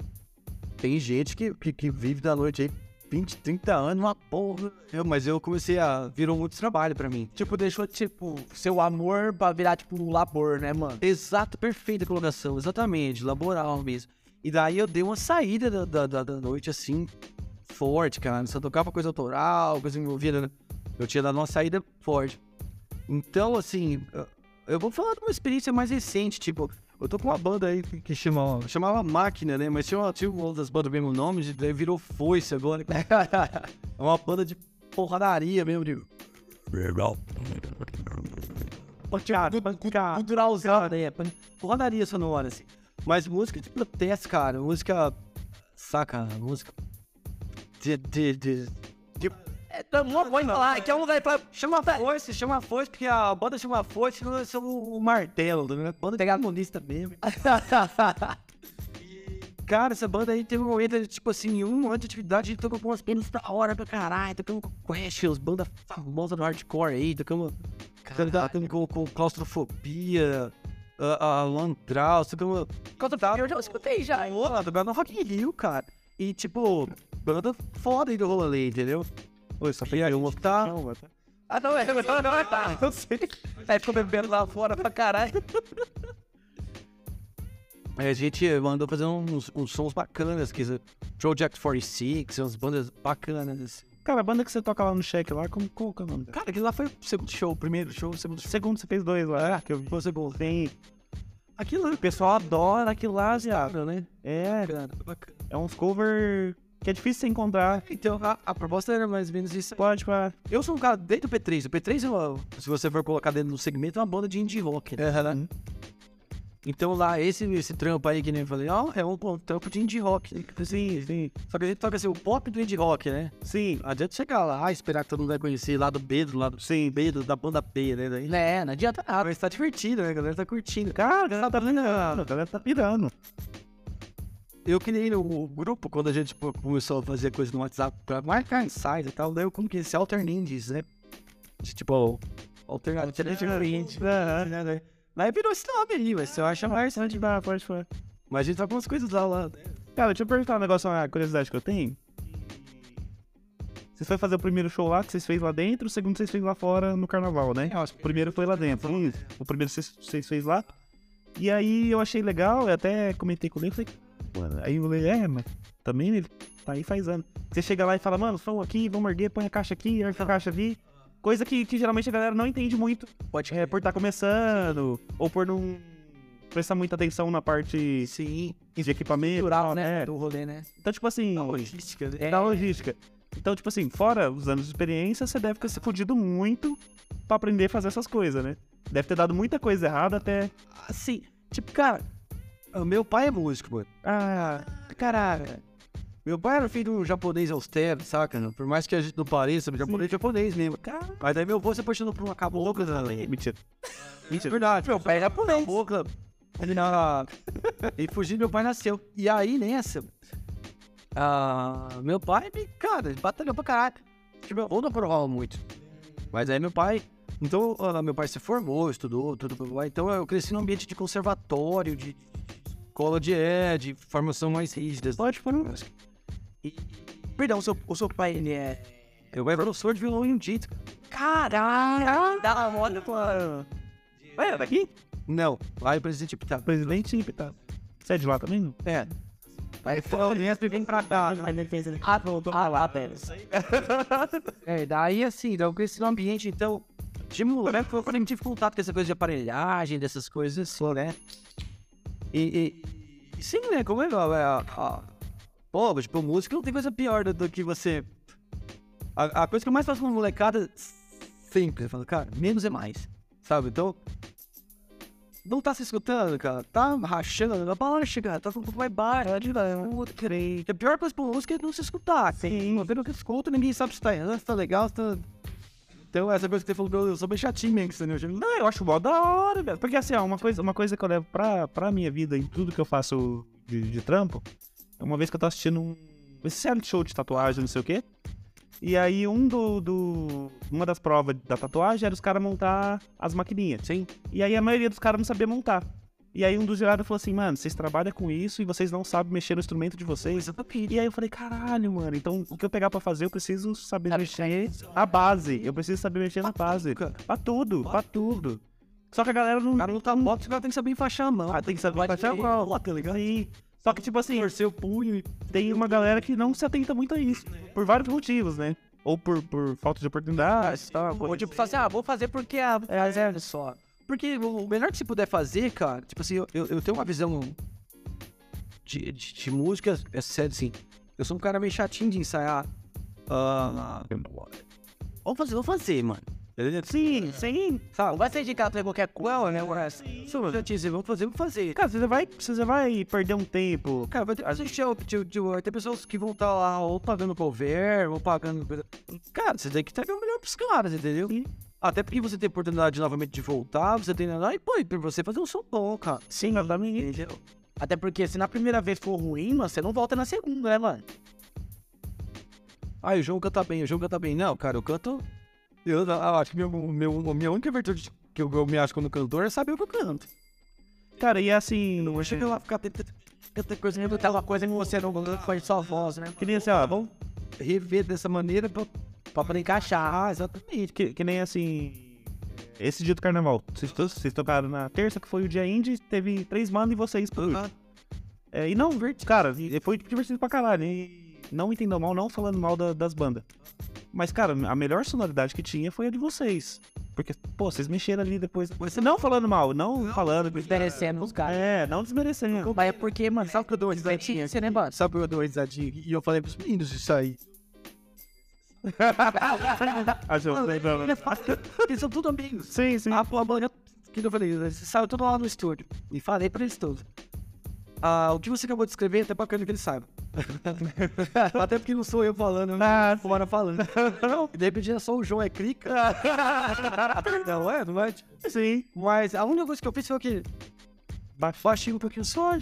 tem gente que, que, que vive da noite aí 20, 30 anos, uma porra. Eu, mas eu comecei a. Virou muito trabalho pra mim. Tipo, deixou, tipo, seu amor pra virar, tipo, um labor, né, mano? Exato, perfeita colocação, exatamente, laboral mesmo. E daí eu dei uma saída da, da, da- da noite assim, forte, cara. Só tocava coisa autoral, coisa envolvida. né? Eu tinha dado uma saída forte. Então, assim, eu- eu vou falar de uma experiência mais recente, tipo, eu tô com uma banda aí que, que chama, chamava Máquina, né? Mas tinha uma, tinha uma das bandas do mesmo nome, e daí virou Foice agora. [LAUGHS] É uma banda de porradaria mesmo, de. Culturalzão. né? Porradaria sonora, assim. Mas música de protesto, cara. Música. Saca? Música. De. de, de... É, não pode falar, que é um lugar pra... Chama foice, chama foice, porque a banda chama foice, não é só o martelo, né? Banda pegar comunista mesmo. [LAUGHS] Cara, essa banda aí teve um momento, tipo assim, um ano de atividade, a tocou com umas penas da hora pra caralho, tocamos com Questions, banda famosa no hardcore aí, tocamos, tocamos com, com claustrofobia, a, a Lantraus, tocamos... Contra eu já escutei já. hein? Pô, tocamos no Rock in Rio, cara. E, tipo, banda foda aí do rolê, entendeu? Oi, só aí, uma tá... Tá. Ah, não, é, não, não, é, tá, [LAUGHS] eu sei. Aí ficou bebendo lá fora pra caralho. Aí [LAUGHS] a gente mandou fazer uns, uns sons bacanas, que é Project 46, umas bandas bacanas. Cara, a banda que você toca lá no check lá, como, qual que é o nome? Cara, aquele lá foi o segundo show, o primeiro show, o segundo show. Segundo, você fez dois lá, que eu vi. Segundo. Tem. Aquilo O pessoal adora aquilo lá, viado. né? É, bacana. é uns cover que é difícil você encontrar. Então, a, a proposta era mais ou menos isso. Pode, pra... Eu sou um cara desde o P3. O P3, é uma- se você for colocar dentro do segmento, é uma banda de indie rock, né? Uhum. Então lá, esse, esse trampo aí que nem eu falei, ó, é um, um trampo de indie rock. Sim, sim. Só que a gente toca assim, o pop do indie rock, né? Sim, Não adianta chegar lá, esperar que todo mundo vai conhecer lá do B, do lado sim. B, do, da banda B, né? Daí, É, não adianta nada. mas tá divertido, né? A galera tá curtindo. Cara, a galera tá pirando, a galera tá pirando. Eu criei o, grupo quando a gente pô, começou a fazer coisa no WhatsApp pra marcar ensaios e tal. Daí eu coloquei esse Alter Indies, né? Tipo, Alternative né? Daí- Daí virou esse nome aí, mas você acha mais, pode falar. Mas a gente tá com umas coisas lá, lá. Cara, deixa eu perguntar um negócio, uma curiosidade que eu tenho. Vocês foi fazer o primeiro show lá que vocês fez lá dentro, o segundo vocês fez lá fora no carnaval, né? O primeiro foi lá dentro. O primeiro vocês, vocês fez lá. E aí eu achei legal, eu até comentei com ele, falei, mano, aí eu falei, é, mas também ele tá aí faz anos. Você chega lá e fala, mano, som aqui, vamos erguer, põe a caixa aqui, ergue a caixa ali. Coisa que, que geralmente a galera não entende muito. Pode É, por estar começando, ou por não prestar muita atenção na parte Sim. de equipamento. Cultural, né? É. Do rolê, né? Então, tipo assim, Logística, né? É. da logística. Então, tipo assim, fora os anos de experiência, você deve ter se fudido muito pra aprender a fazer essas coisas, né? Deve ter dado muita coisa errada até. Assim, tipo, cara, meu pai é músico, mano. Ah, Caralho. Meu pai era filho de um japonês austero, saca? Por mais que a gente não pareça, mas japonês é japonês mesmo. Cara, mas daí meu avô se apaixonou por uma cabocla também. mentira. Mentira. Verdade. Meu pai é japonês. Cabocla. Ele na... E fugiu, meu pai nasceu. E aí, nessa, ah, meu pai, cara, batalhou pra caralho. Tipo, meu avô não aprovava muito. Mas aí meu pai... Então, ah, meu pai se formou, estudou, tudo. Então eu cresci num ambiente de conservatório, de, de escola de é, de formação mais rígida. Pode pôr um. E, Perdão, o seu, o seu pai, ele é. eu era professor de violão erudito. Caralho! Dá uma moda tua. Ué, daqui? Não, lá é o presidente Pitaco. Presidente tá. Você é de lá também? não? É. Aí foi, vem pra cá. Ah, voltou. Ah, lá, pera. [LAUGHS] É, daí assim, daí eu cresci num ambiente, então, de moleque eu tive contato com essa coisa de aparelhagem, dessas coisas assim, né? E, e- sim, né, como é, é? A, a, pô, tipo, música não tem coisa pior do, do que você... A, a coisa que eu mais faço com molecada, sempre, eu falo, cara, menos é mais, sabe? Então, não tá se escutando, cara, tá rachando, a palavra chega, tá um pouco mais baixo, creio. A pior coisa pra música é não se escutar, sim, eu que escuta, ninguém sabe se tá errando, se tá legal, se tá... Então, essa coisa que você falou que eu sou bem chatinho mesmo, entendeu? Eu- Não, eu acho mó da hora, velho. Porque assim, ó, uma coisa, uma coisa que eu levo pra, pra minha vida em tudo que eu faço de, de trampo, é uma vez que eu tô assistindo um. Esse reality show de tatuagem, não sei o quê. E aí um do. do uma das provas da tatuagem era os caras montar as maquininhas. Sim. E aí a maioria dos caras não sabia montar. E aí um dos jurados falou assim, mano, vocês trabalham com isso e vocês não sabem mexer no instrumento de vocês. E aí eu falei, caralho, mano, então o que eu pegar pra fazer, eu preciso saber mexer na base. Eu preciso saber mexer na base. Pra tudo, pra tudo. Só que a galera não. Cara não tá moto, o cara tem que saber enfaixar a mão. Ah, tem que saber enfaixar a mão, tá ligado? Sim. Só que, tipo assim, Torcer o punho e... tem uma galera que não se atenta muito a isso. Por vários motivos, né? Ou por, por falta de oportunidade. tal, Ou tipo, falar assim, ah, vou fazer porque a. É a zero só. Porque o melhor que você puder fazer, cara, tipo assim, eu, eu eu tenho uma visão de, de, de música, é sério assim, eu sou um cara meio chatinho de ensaiar. Ah, vamos fazer, vamos fazer, mano. Sim, sim. Não vai ser indicado pra qualquer coisa, né? Sou chatinho, vamos fazer, vamos fazer. Cara, você vai, você vai perder um tempo. Cara, vai ter, ao- tipo, vai ter pessoas que vão estar lá ou pagando cover, ou pagando. Cara, você tem que ter o melhor pros caras, entendeu? Até porque você tem oportunidade novamente de voltar, você tem lá e pô, e pra você fazer um som bom, cara. Sim, exatamente. Entendeu? Até porque se na primeira vez for ruim, mano, você não volta na segunda, né, mano? Ah, o João canta bem, o João canta bem. Não, cara, eu canto. Eu, eu acho que meu, meu, a minha única virtude que eu, eu me acho como cantor é saber o que eu canto. Cara, e assim. Não vou chegar lá ficar tentando. Coisa, aquela coisa que você não foi só voz, né? Que nem assim, ó, vamos Rever dessa maneira pra, Pra poder encaixar. ah, exatamente. que, que nem assim. Esse dia do carnaval. Vocês, vocês tocaram na terça, que foi o dia indie, teve três bandas e vocês. Ah, É, e não, cara, foi divertido pra caralho. E não entendam mal, não falando mal da- das bandas. Mas, cara, a melhor sonoridade que tinha foi a de vocês. Porque, pô, vocês mexeram ali depois. Você não falando mal, não falando. Desmerecendo os caras. É, não desmerecendo. Mas é porque, mano, sabe o que eu dou risadinha? Você, né, mano? Sabe que eu dou uma risadinha? E eu falei pros meninos isso aí. Achou, lembrando. Eles são tudo amigos. Sim, sim. A banda, que eu falei, eles saiu tudo lá no estúdio. E falei pra eles todos. Ah, o que você acabou de escrever é até bacana que eles saibam. [LAUGHS] até porque não sou eu falando, ah, fora falando. [LAUGHS] E de repente é só o João é clica. [LAUGHS] não é, não é? Sim. Mas a única coisa que eu fiz foi o quê? Ba- Baixei um pouquinho o som.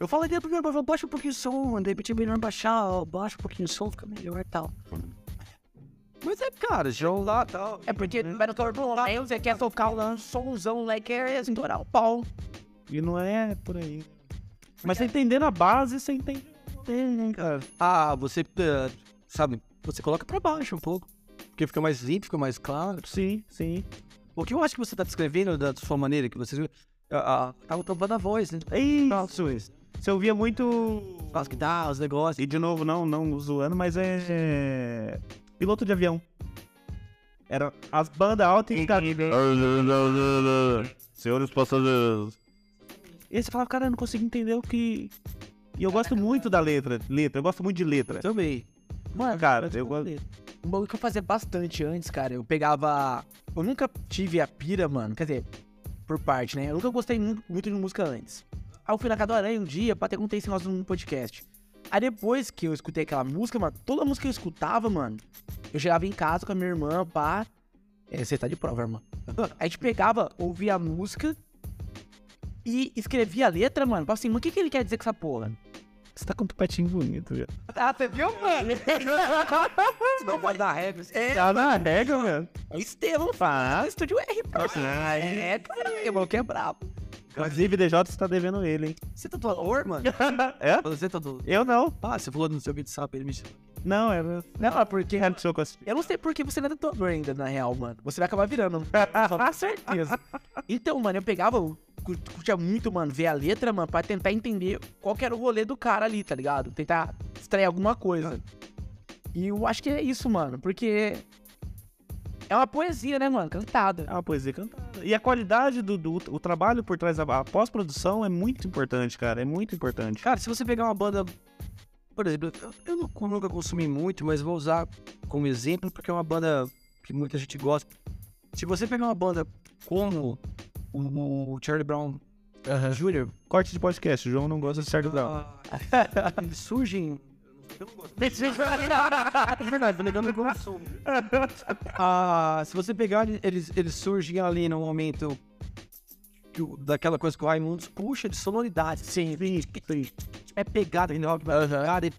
Eu falei primeiro, mas baixa um pouquinho o som, de repente é melhor baixar, baixa um pouquinho o som, fica melhor e tal. Mas é, cara, João lá e tal. É porque vai no corpo lá, você quer tocar um somzão lá que é estourar o pau. E não é por aí. Mas você entendendo a base, você entende. Tem, cara. Ah, você, eh, sabe, você coloca pra baixo um pouco. Porque fica mais limpo, fica mais claro. Sim, sim. O que eu acho que você tá descrevendo da sua maneira, que você. Ah, tava tampando a voz, né? Isso, isso. Você ouvia muito. As guitarras, os negócios. E de novo, não, não zoando, mas é. Piloto de avião. Era as bandas altas e caras. Senhores passageiros. E aí você falava, cara, eu não consigo entender o que. E eu gosto muito da letra. Letra, eu gosto muito de letra. Também. Mano, Cara, eu gosto. um bagulho que eu fazia bastante antes, cara. Eu pegava. Eu nunca tive a pira, mano. Quer dizer, por parte, né? Eu nunca gostei muito, de música antes. Aí eu fui na casa do Aranha um dia pra ter contei esse negócio no podcast. Aí depois que eu escutei aquela música, mano, toda música que eu escutava, mano, eu chegava em casa com a minha irmã, pá. É, você tá de prova, irmã. A gente pegava, ouvia a música e escrevia a letra, mano. Falava assim, mas o que, que ele quer dizer com essa porra? Você tá com um tupetinho bonito, velho. Ah, você viu, mano? Não pode dar regras. É, Tá na regra, velho. é o Estevão, fala. Estúdio R, pô. Ah, É, cara, irmão, que é brabo. Inclusive, DJ, você tá devendo ele, hein? Você tá tatuador, mano? [LAUGHS] É? Você tá do. Eu não. Ah, você falou no seu vídeo ele me chamou. Não, era. Não, é porque. Eu não sei por que você não é tatuador ainda, na real, mano. Você vai acabar virando. Só [LAUGHS] com certeza. [LAUGHS] Então, mano, eu pegava, curtia muito, mano, ver a letra, mano, pra tentar entender qual que era o rolê do cara ali, tá ligado? Tentar extrair alguma coisa. E eu acho que é isso, mano, porque. É uma poesia, né, mano? Cantada. É uma poesia cantada. E a qualidade do, do o trabalho por trás da pós-produção é muito importante, cara. É muito importante. Cara, se você pegar uma banda. Por exemplo, eu, eu não- nunca consumi muito, mas vou usar como exemplo porque é uma banda que muita gente gosta. Se você pegar uma banda como o, o Charlie Brown Jr., Corte de podcast. O João não gosta de Sérgio Brown. ah, [LAUGHS] eles surgem. Eu não gosto. É verdade, tô negando que eu consumo. Ah, se você pegar, eles, eles surgem ali no momento que o- daquela coisa que o Raimundos puxa de sonoridade. Sim, É pegada, entendeu? Cara, ele-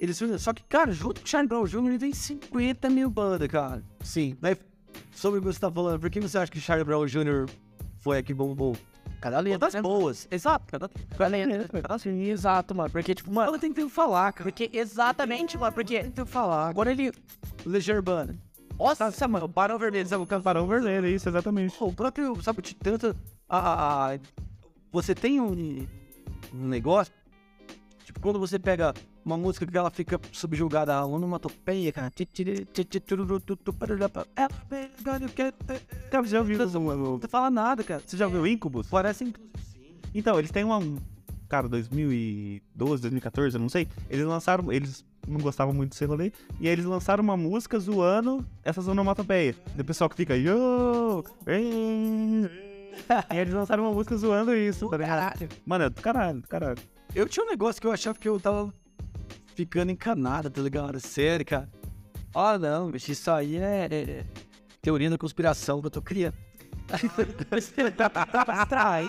eles surgem. Só que, cara, junto com o Charlie Brown Jr., ele tem 50 mil bandas, cara. sim. Daí, sobre o que você tá falando, por que você acha que Charlie Brown Jr. foi a que bombou? Cada letra. Das né? boas. Exato, cada Cada letra. Sim, exato, mano. Porque, tipo, mano. Ela tem que falar, cara. Porque, exatamente, mano. Porque. Tem que falar. Agora ele. Legião Urbana. Nossa, mano. Barão Vermelho, sabe o que Barão Vermelho, isso, exatamente. Pô, o próprio, sabe, de tanta. A, a- a- você tem um, um negócio. Tipo, quando você pega uma música que ela fica subjugada a onomatopeia, cara. Cara, você já ouviu? Não fala nada, cara. Você já ouviu Incubus? Parece. Então, eles têm uma. Cara, 2012, 2014, eu não sei. Eles lançaram. Eles não gostavam muito desse rolê. E aí eles lançaram uma música zoando essas onomatopeias. Do pessoal que fica. Yo! ei". E eles lançaram uma música zoando isso, tá? Caralho. Mano, é do caralho, do caralho. Eu tinha um negócio que eu achava que eu tava ficando encanado, tá ligado? Sério, cara. Ah, não, bicho, isso aí é, é teoria da conspiração que eu tô criando. [LAUGHS] Abstrai.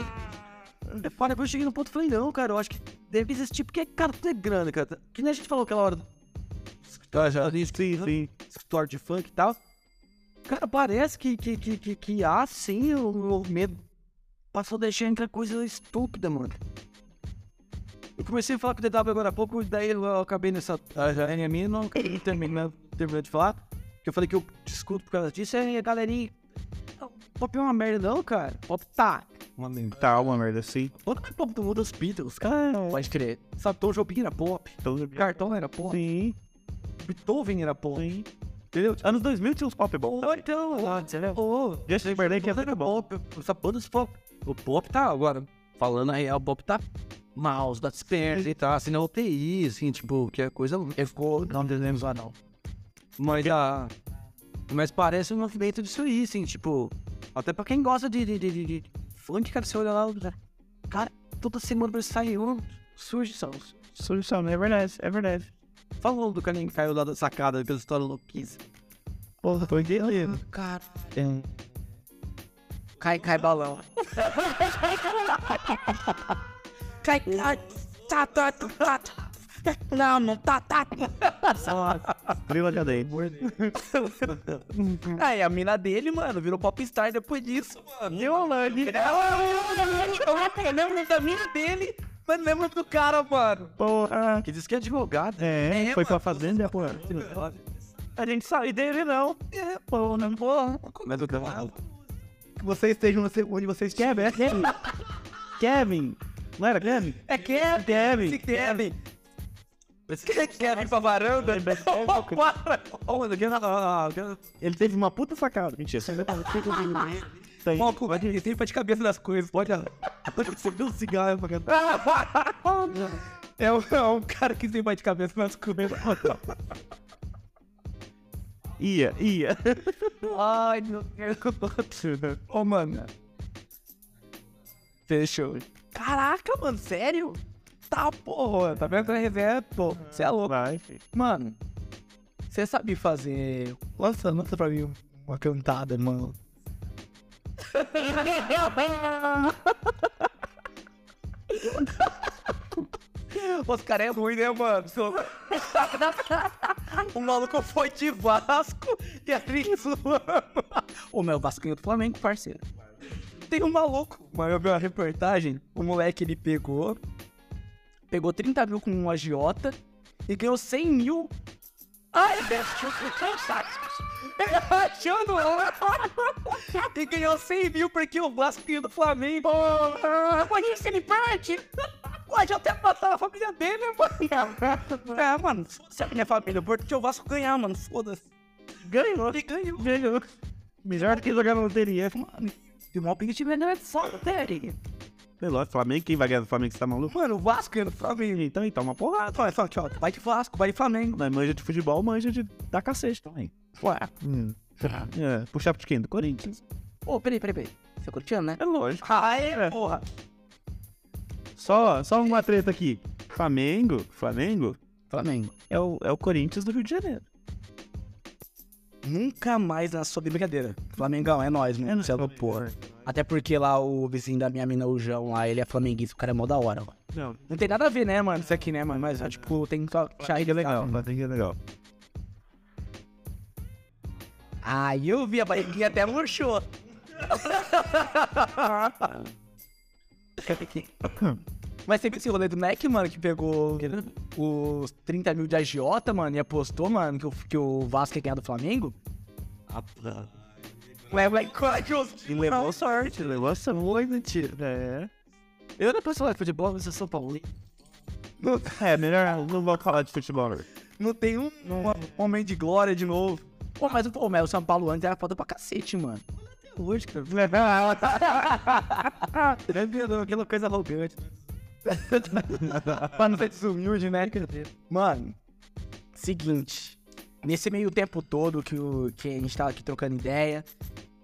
Depois eu cheguei no ponto e falei, não, cara, eu acho que deve existir, porque, cara, tudo é grana, cara. Que nem a gente falou aquela hora do escritório de escritório de funk e tal. Cara, parece que, que, que, que, que há, sim, o, o medo passou deixar entrar coisa estúpida, mano. Eu comecei a falar com o DW agora há pouco, daí eu acabei nessa a minha não terminando, terminando de falar. Que eu falei que eu discuto por causa disso, é galerinha. Pop é uma merda, não, cara. Pop tá. Uma merda. Tá uma merda assim. Pop é pop do mundo dos Beatles, cara. Pode crer. Sator Jobim era pop. Então, Cartão era pop. sim, Beethoven era pop. sim. Entendeu? Anos 2000 tinha uns pop bons. Ou então, você vê? Ô, Justin Timberlake Pop era era bom. pop. Essa banda de pop. O pop tá agora. Falando a real, o pop tá mouse, das pernas e tá assim na UTI, assim, tipo, que é coisa. Ele ficou. Não devemos lá, não. Mas a. Mas parece um movimento disso aí, assim, tipo. Até pra quem gosta de. de, de, de, de funk, cara, você olha lá. Cara, toda semana vai sair um. Surge são. Solução, é verdade, é verdade. Falou do carinha que caiu lá da sacada pela história louquice. Porra, foi dele. Cara. Cai, cai balão. [LAUGHS] Não, não tá, tá. Grila de adeio. [LAUGHS] Aí a mina dele, mano, virou popstar depois disso, mano. Eu, mano. Eu lembro da mina dele, mas lembro do cara, mano. Porra. Que diz que é advogado. É, É, foi mano. pra fazenda, porra. A gente sabe dele, não. É, pô, não, pô. Mas o cara. Que vocês estejam onde vocês querem, é [LAUGHS] Kevin. Kevin. Não era Kevin? É Kevin. Kevin. Esse Kevin. Vir pra varanda? [LAUGHS] Para. Oh, ah, Ele teve uma puta sacada. Mentira. Tem. Bom, pô, ele tem pra de cabeça das coisas. Pode. Você viu um cigarro pra [LAUGHS] É um, é um cara que tem mais de cabeça nas coisas. [LAUGHS] Ia, ia. Ai, meu Deus. Ô, mano. Fechou. Caraca, mano, sério? Tá, porra. Tá vendo que a resenha, pô. Você é louco. Mano, você sabe fazer. Lança, lança pra mim uma cantada, mano. [LAUGHS] Os caras é ruim, né, mano? [LAUGHS] o maluco foi de Vasco e a mano. O meu Vasco ganhou do Flamengo, parceiro. Tem um maluco, mas eu vi uma reportagem, o moleque ele pegou, pegou 30 mil com um agiota e ganhou 100 mil. Ai, eu [LAUGHS] achando E ganhou 100 mil porque o Vasco do Flamengo. Por isso ele perde. Pode até matar a família dele, mano. É, mano, foda-se a minha família. Porque o Vasco ganhar, mano, foda-se. Ganhou. Ele ganhou. Ganhou. Melhor do que jogar na loteria. Mano, e o maior pingo time não é só série. Sei lá, Flamengo, quem vai ganhar do Flamengo? Você tá maluco? Mano, o Vasco ganhou do Flamengo. Então, então, uma porrada. Olha só ó. Vai de Vasco, vai de Flamengo. Mas manja de futebol, manja de dar cacete também. Ué. É, puxar de quem? Do Corinthians. Ô, peraí, peraí, peraí. Você é corintiano, né? É lógico. Ah, é, porra. Só, só uma treta aqui. Flamengo, Flamengo Flamengo. é o, é o Corinthians do Rio de Janeiro. Nunca mais na sua brincadeira. Flamengão, é nóis, mano. Você é louco, porra. Até porque lá o vizinho da minha mina, o João, lá, ele é flamenguista, o cara é mó da hora, mano. Não, Não tem nada a ver, né, mano, isso aqui, né, mano? Mas, ó, tipo, tem só charre legal. mas tem que é legal. Aí eu vi a barriguinha até murchou. [LAUGHS] [LAUGHS] Mas você viu esse rolê do Mac, mano, que pegou os 30 mil de agiota, mano, e apostou, mano, que o, que o Vasco ia ganhar do Flamengo? Corajoso. E levou sorte, levou essa muito tiro. É. Eu não posso falar de futebol, mas eu sou Paulo. É, melhor não vou falar de futebol. não. Não tem um, um homem de glória de novo. Pô, mas, pô, mas o São Paulo antes era foda pra cacete, mano. Hoje, cara. [LAUGHS] Aquela coisa arrogante. [LAUGHS] pra não ser desumilde, né? Mano, seguinte. Nesse meio tempo todo que, o, que a gente tava aqui trocando ideia,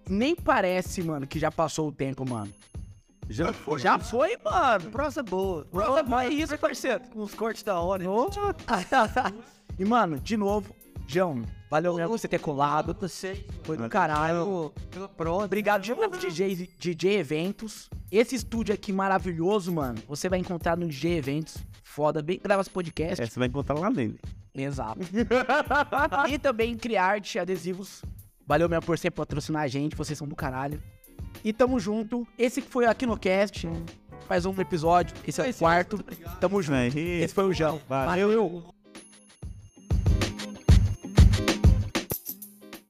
nem parece, mano, que já passou o tempo, mano. Já foi. Já foi, mano. Prosa boa. Prosa boa, é isso, parceiro. Com os cortes da hora. [LAUGHS] e, mano, de novo, João, valeu mesmo você ter colado. Foi do caralho. Prosa. Obrigado de novo, DJ, DJ Eventos. Esse estúdio aqui maravilhoso, mano, você vai encontrar no DJ Eventos. Foda, bem grava esse podcast. É, você vai encontrar lá nele. Exato. [LAUGHS] e também Criarte Adesivos. Valeu mesmo por sempre patrocinar a gente, vocês são do caralho. E tamo junto. Esse que foi aqui no cast. mais um episódio. Esse é o quarto. Tamo junto. É, Esse foi o João. Valeu. Valeu.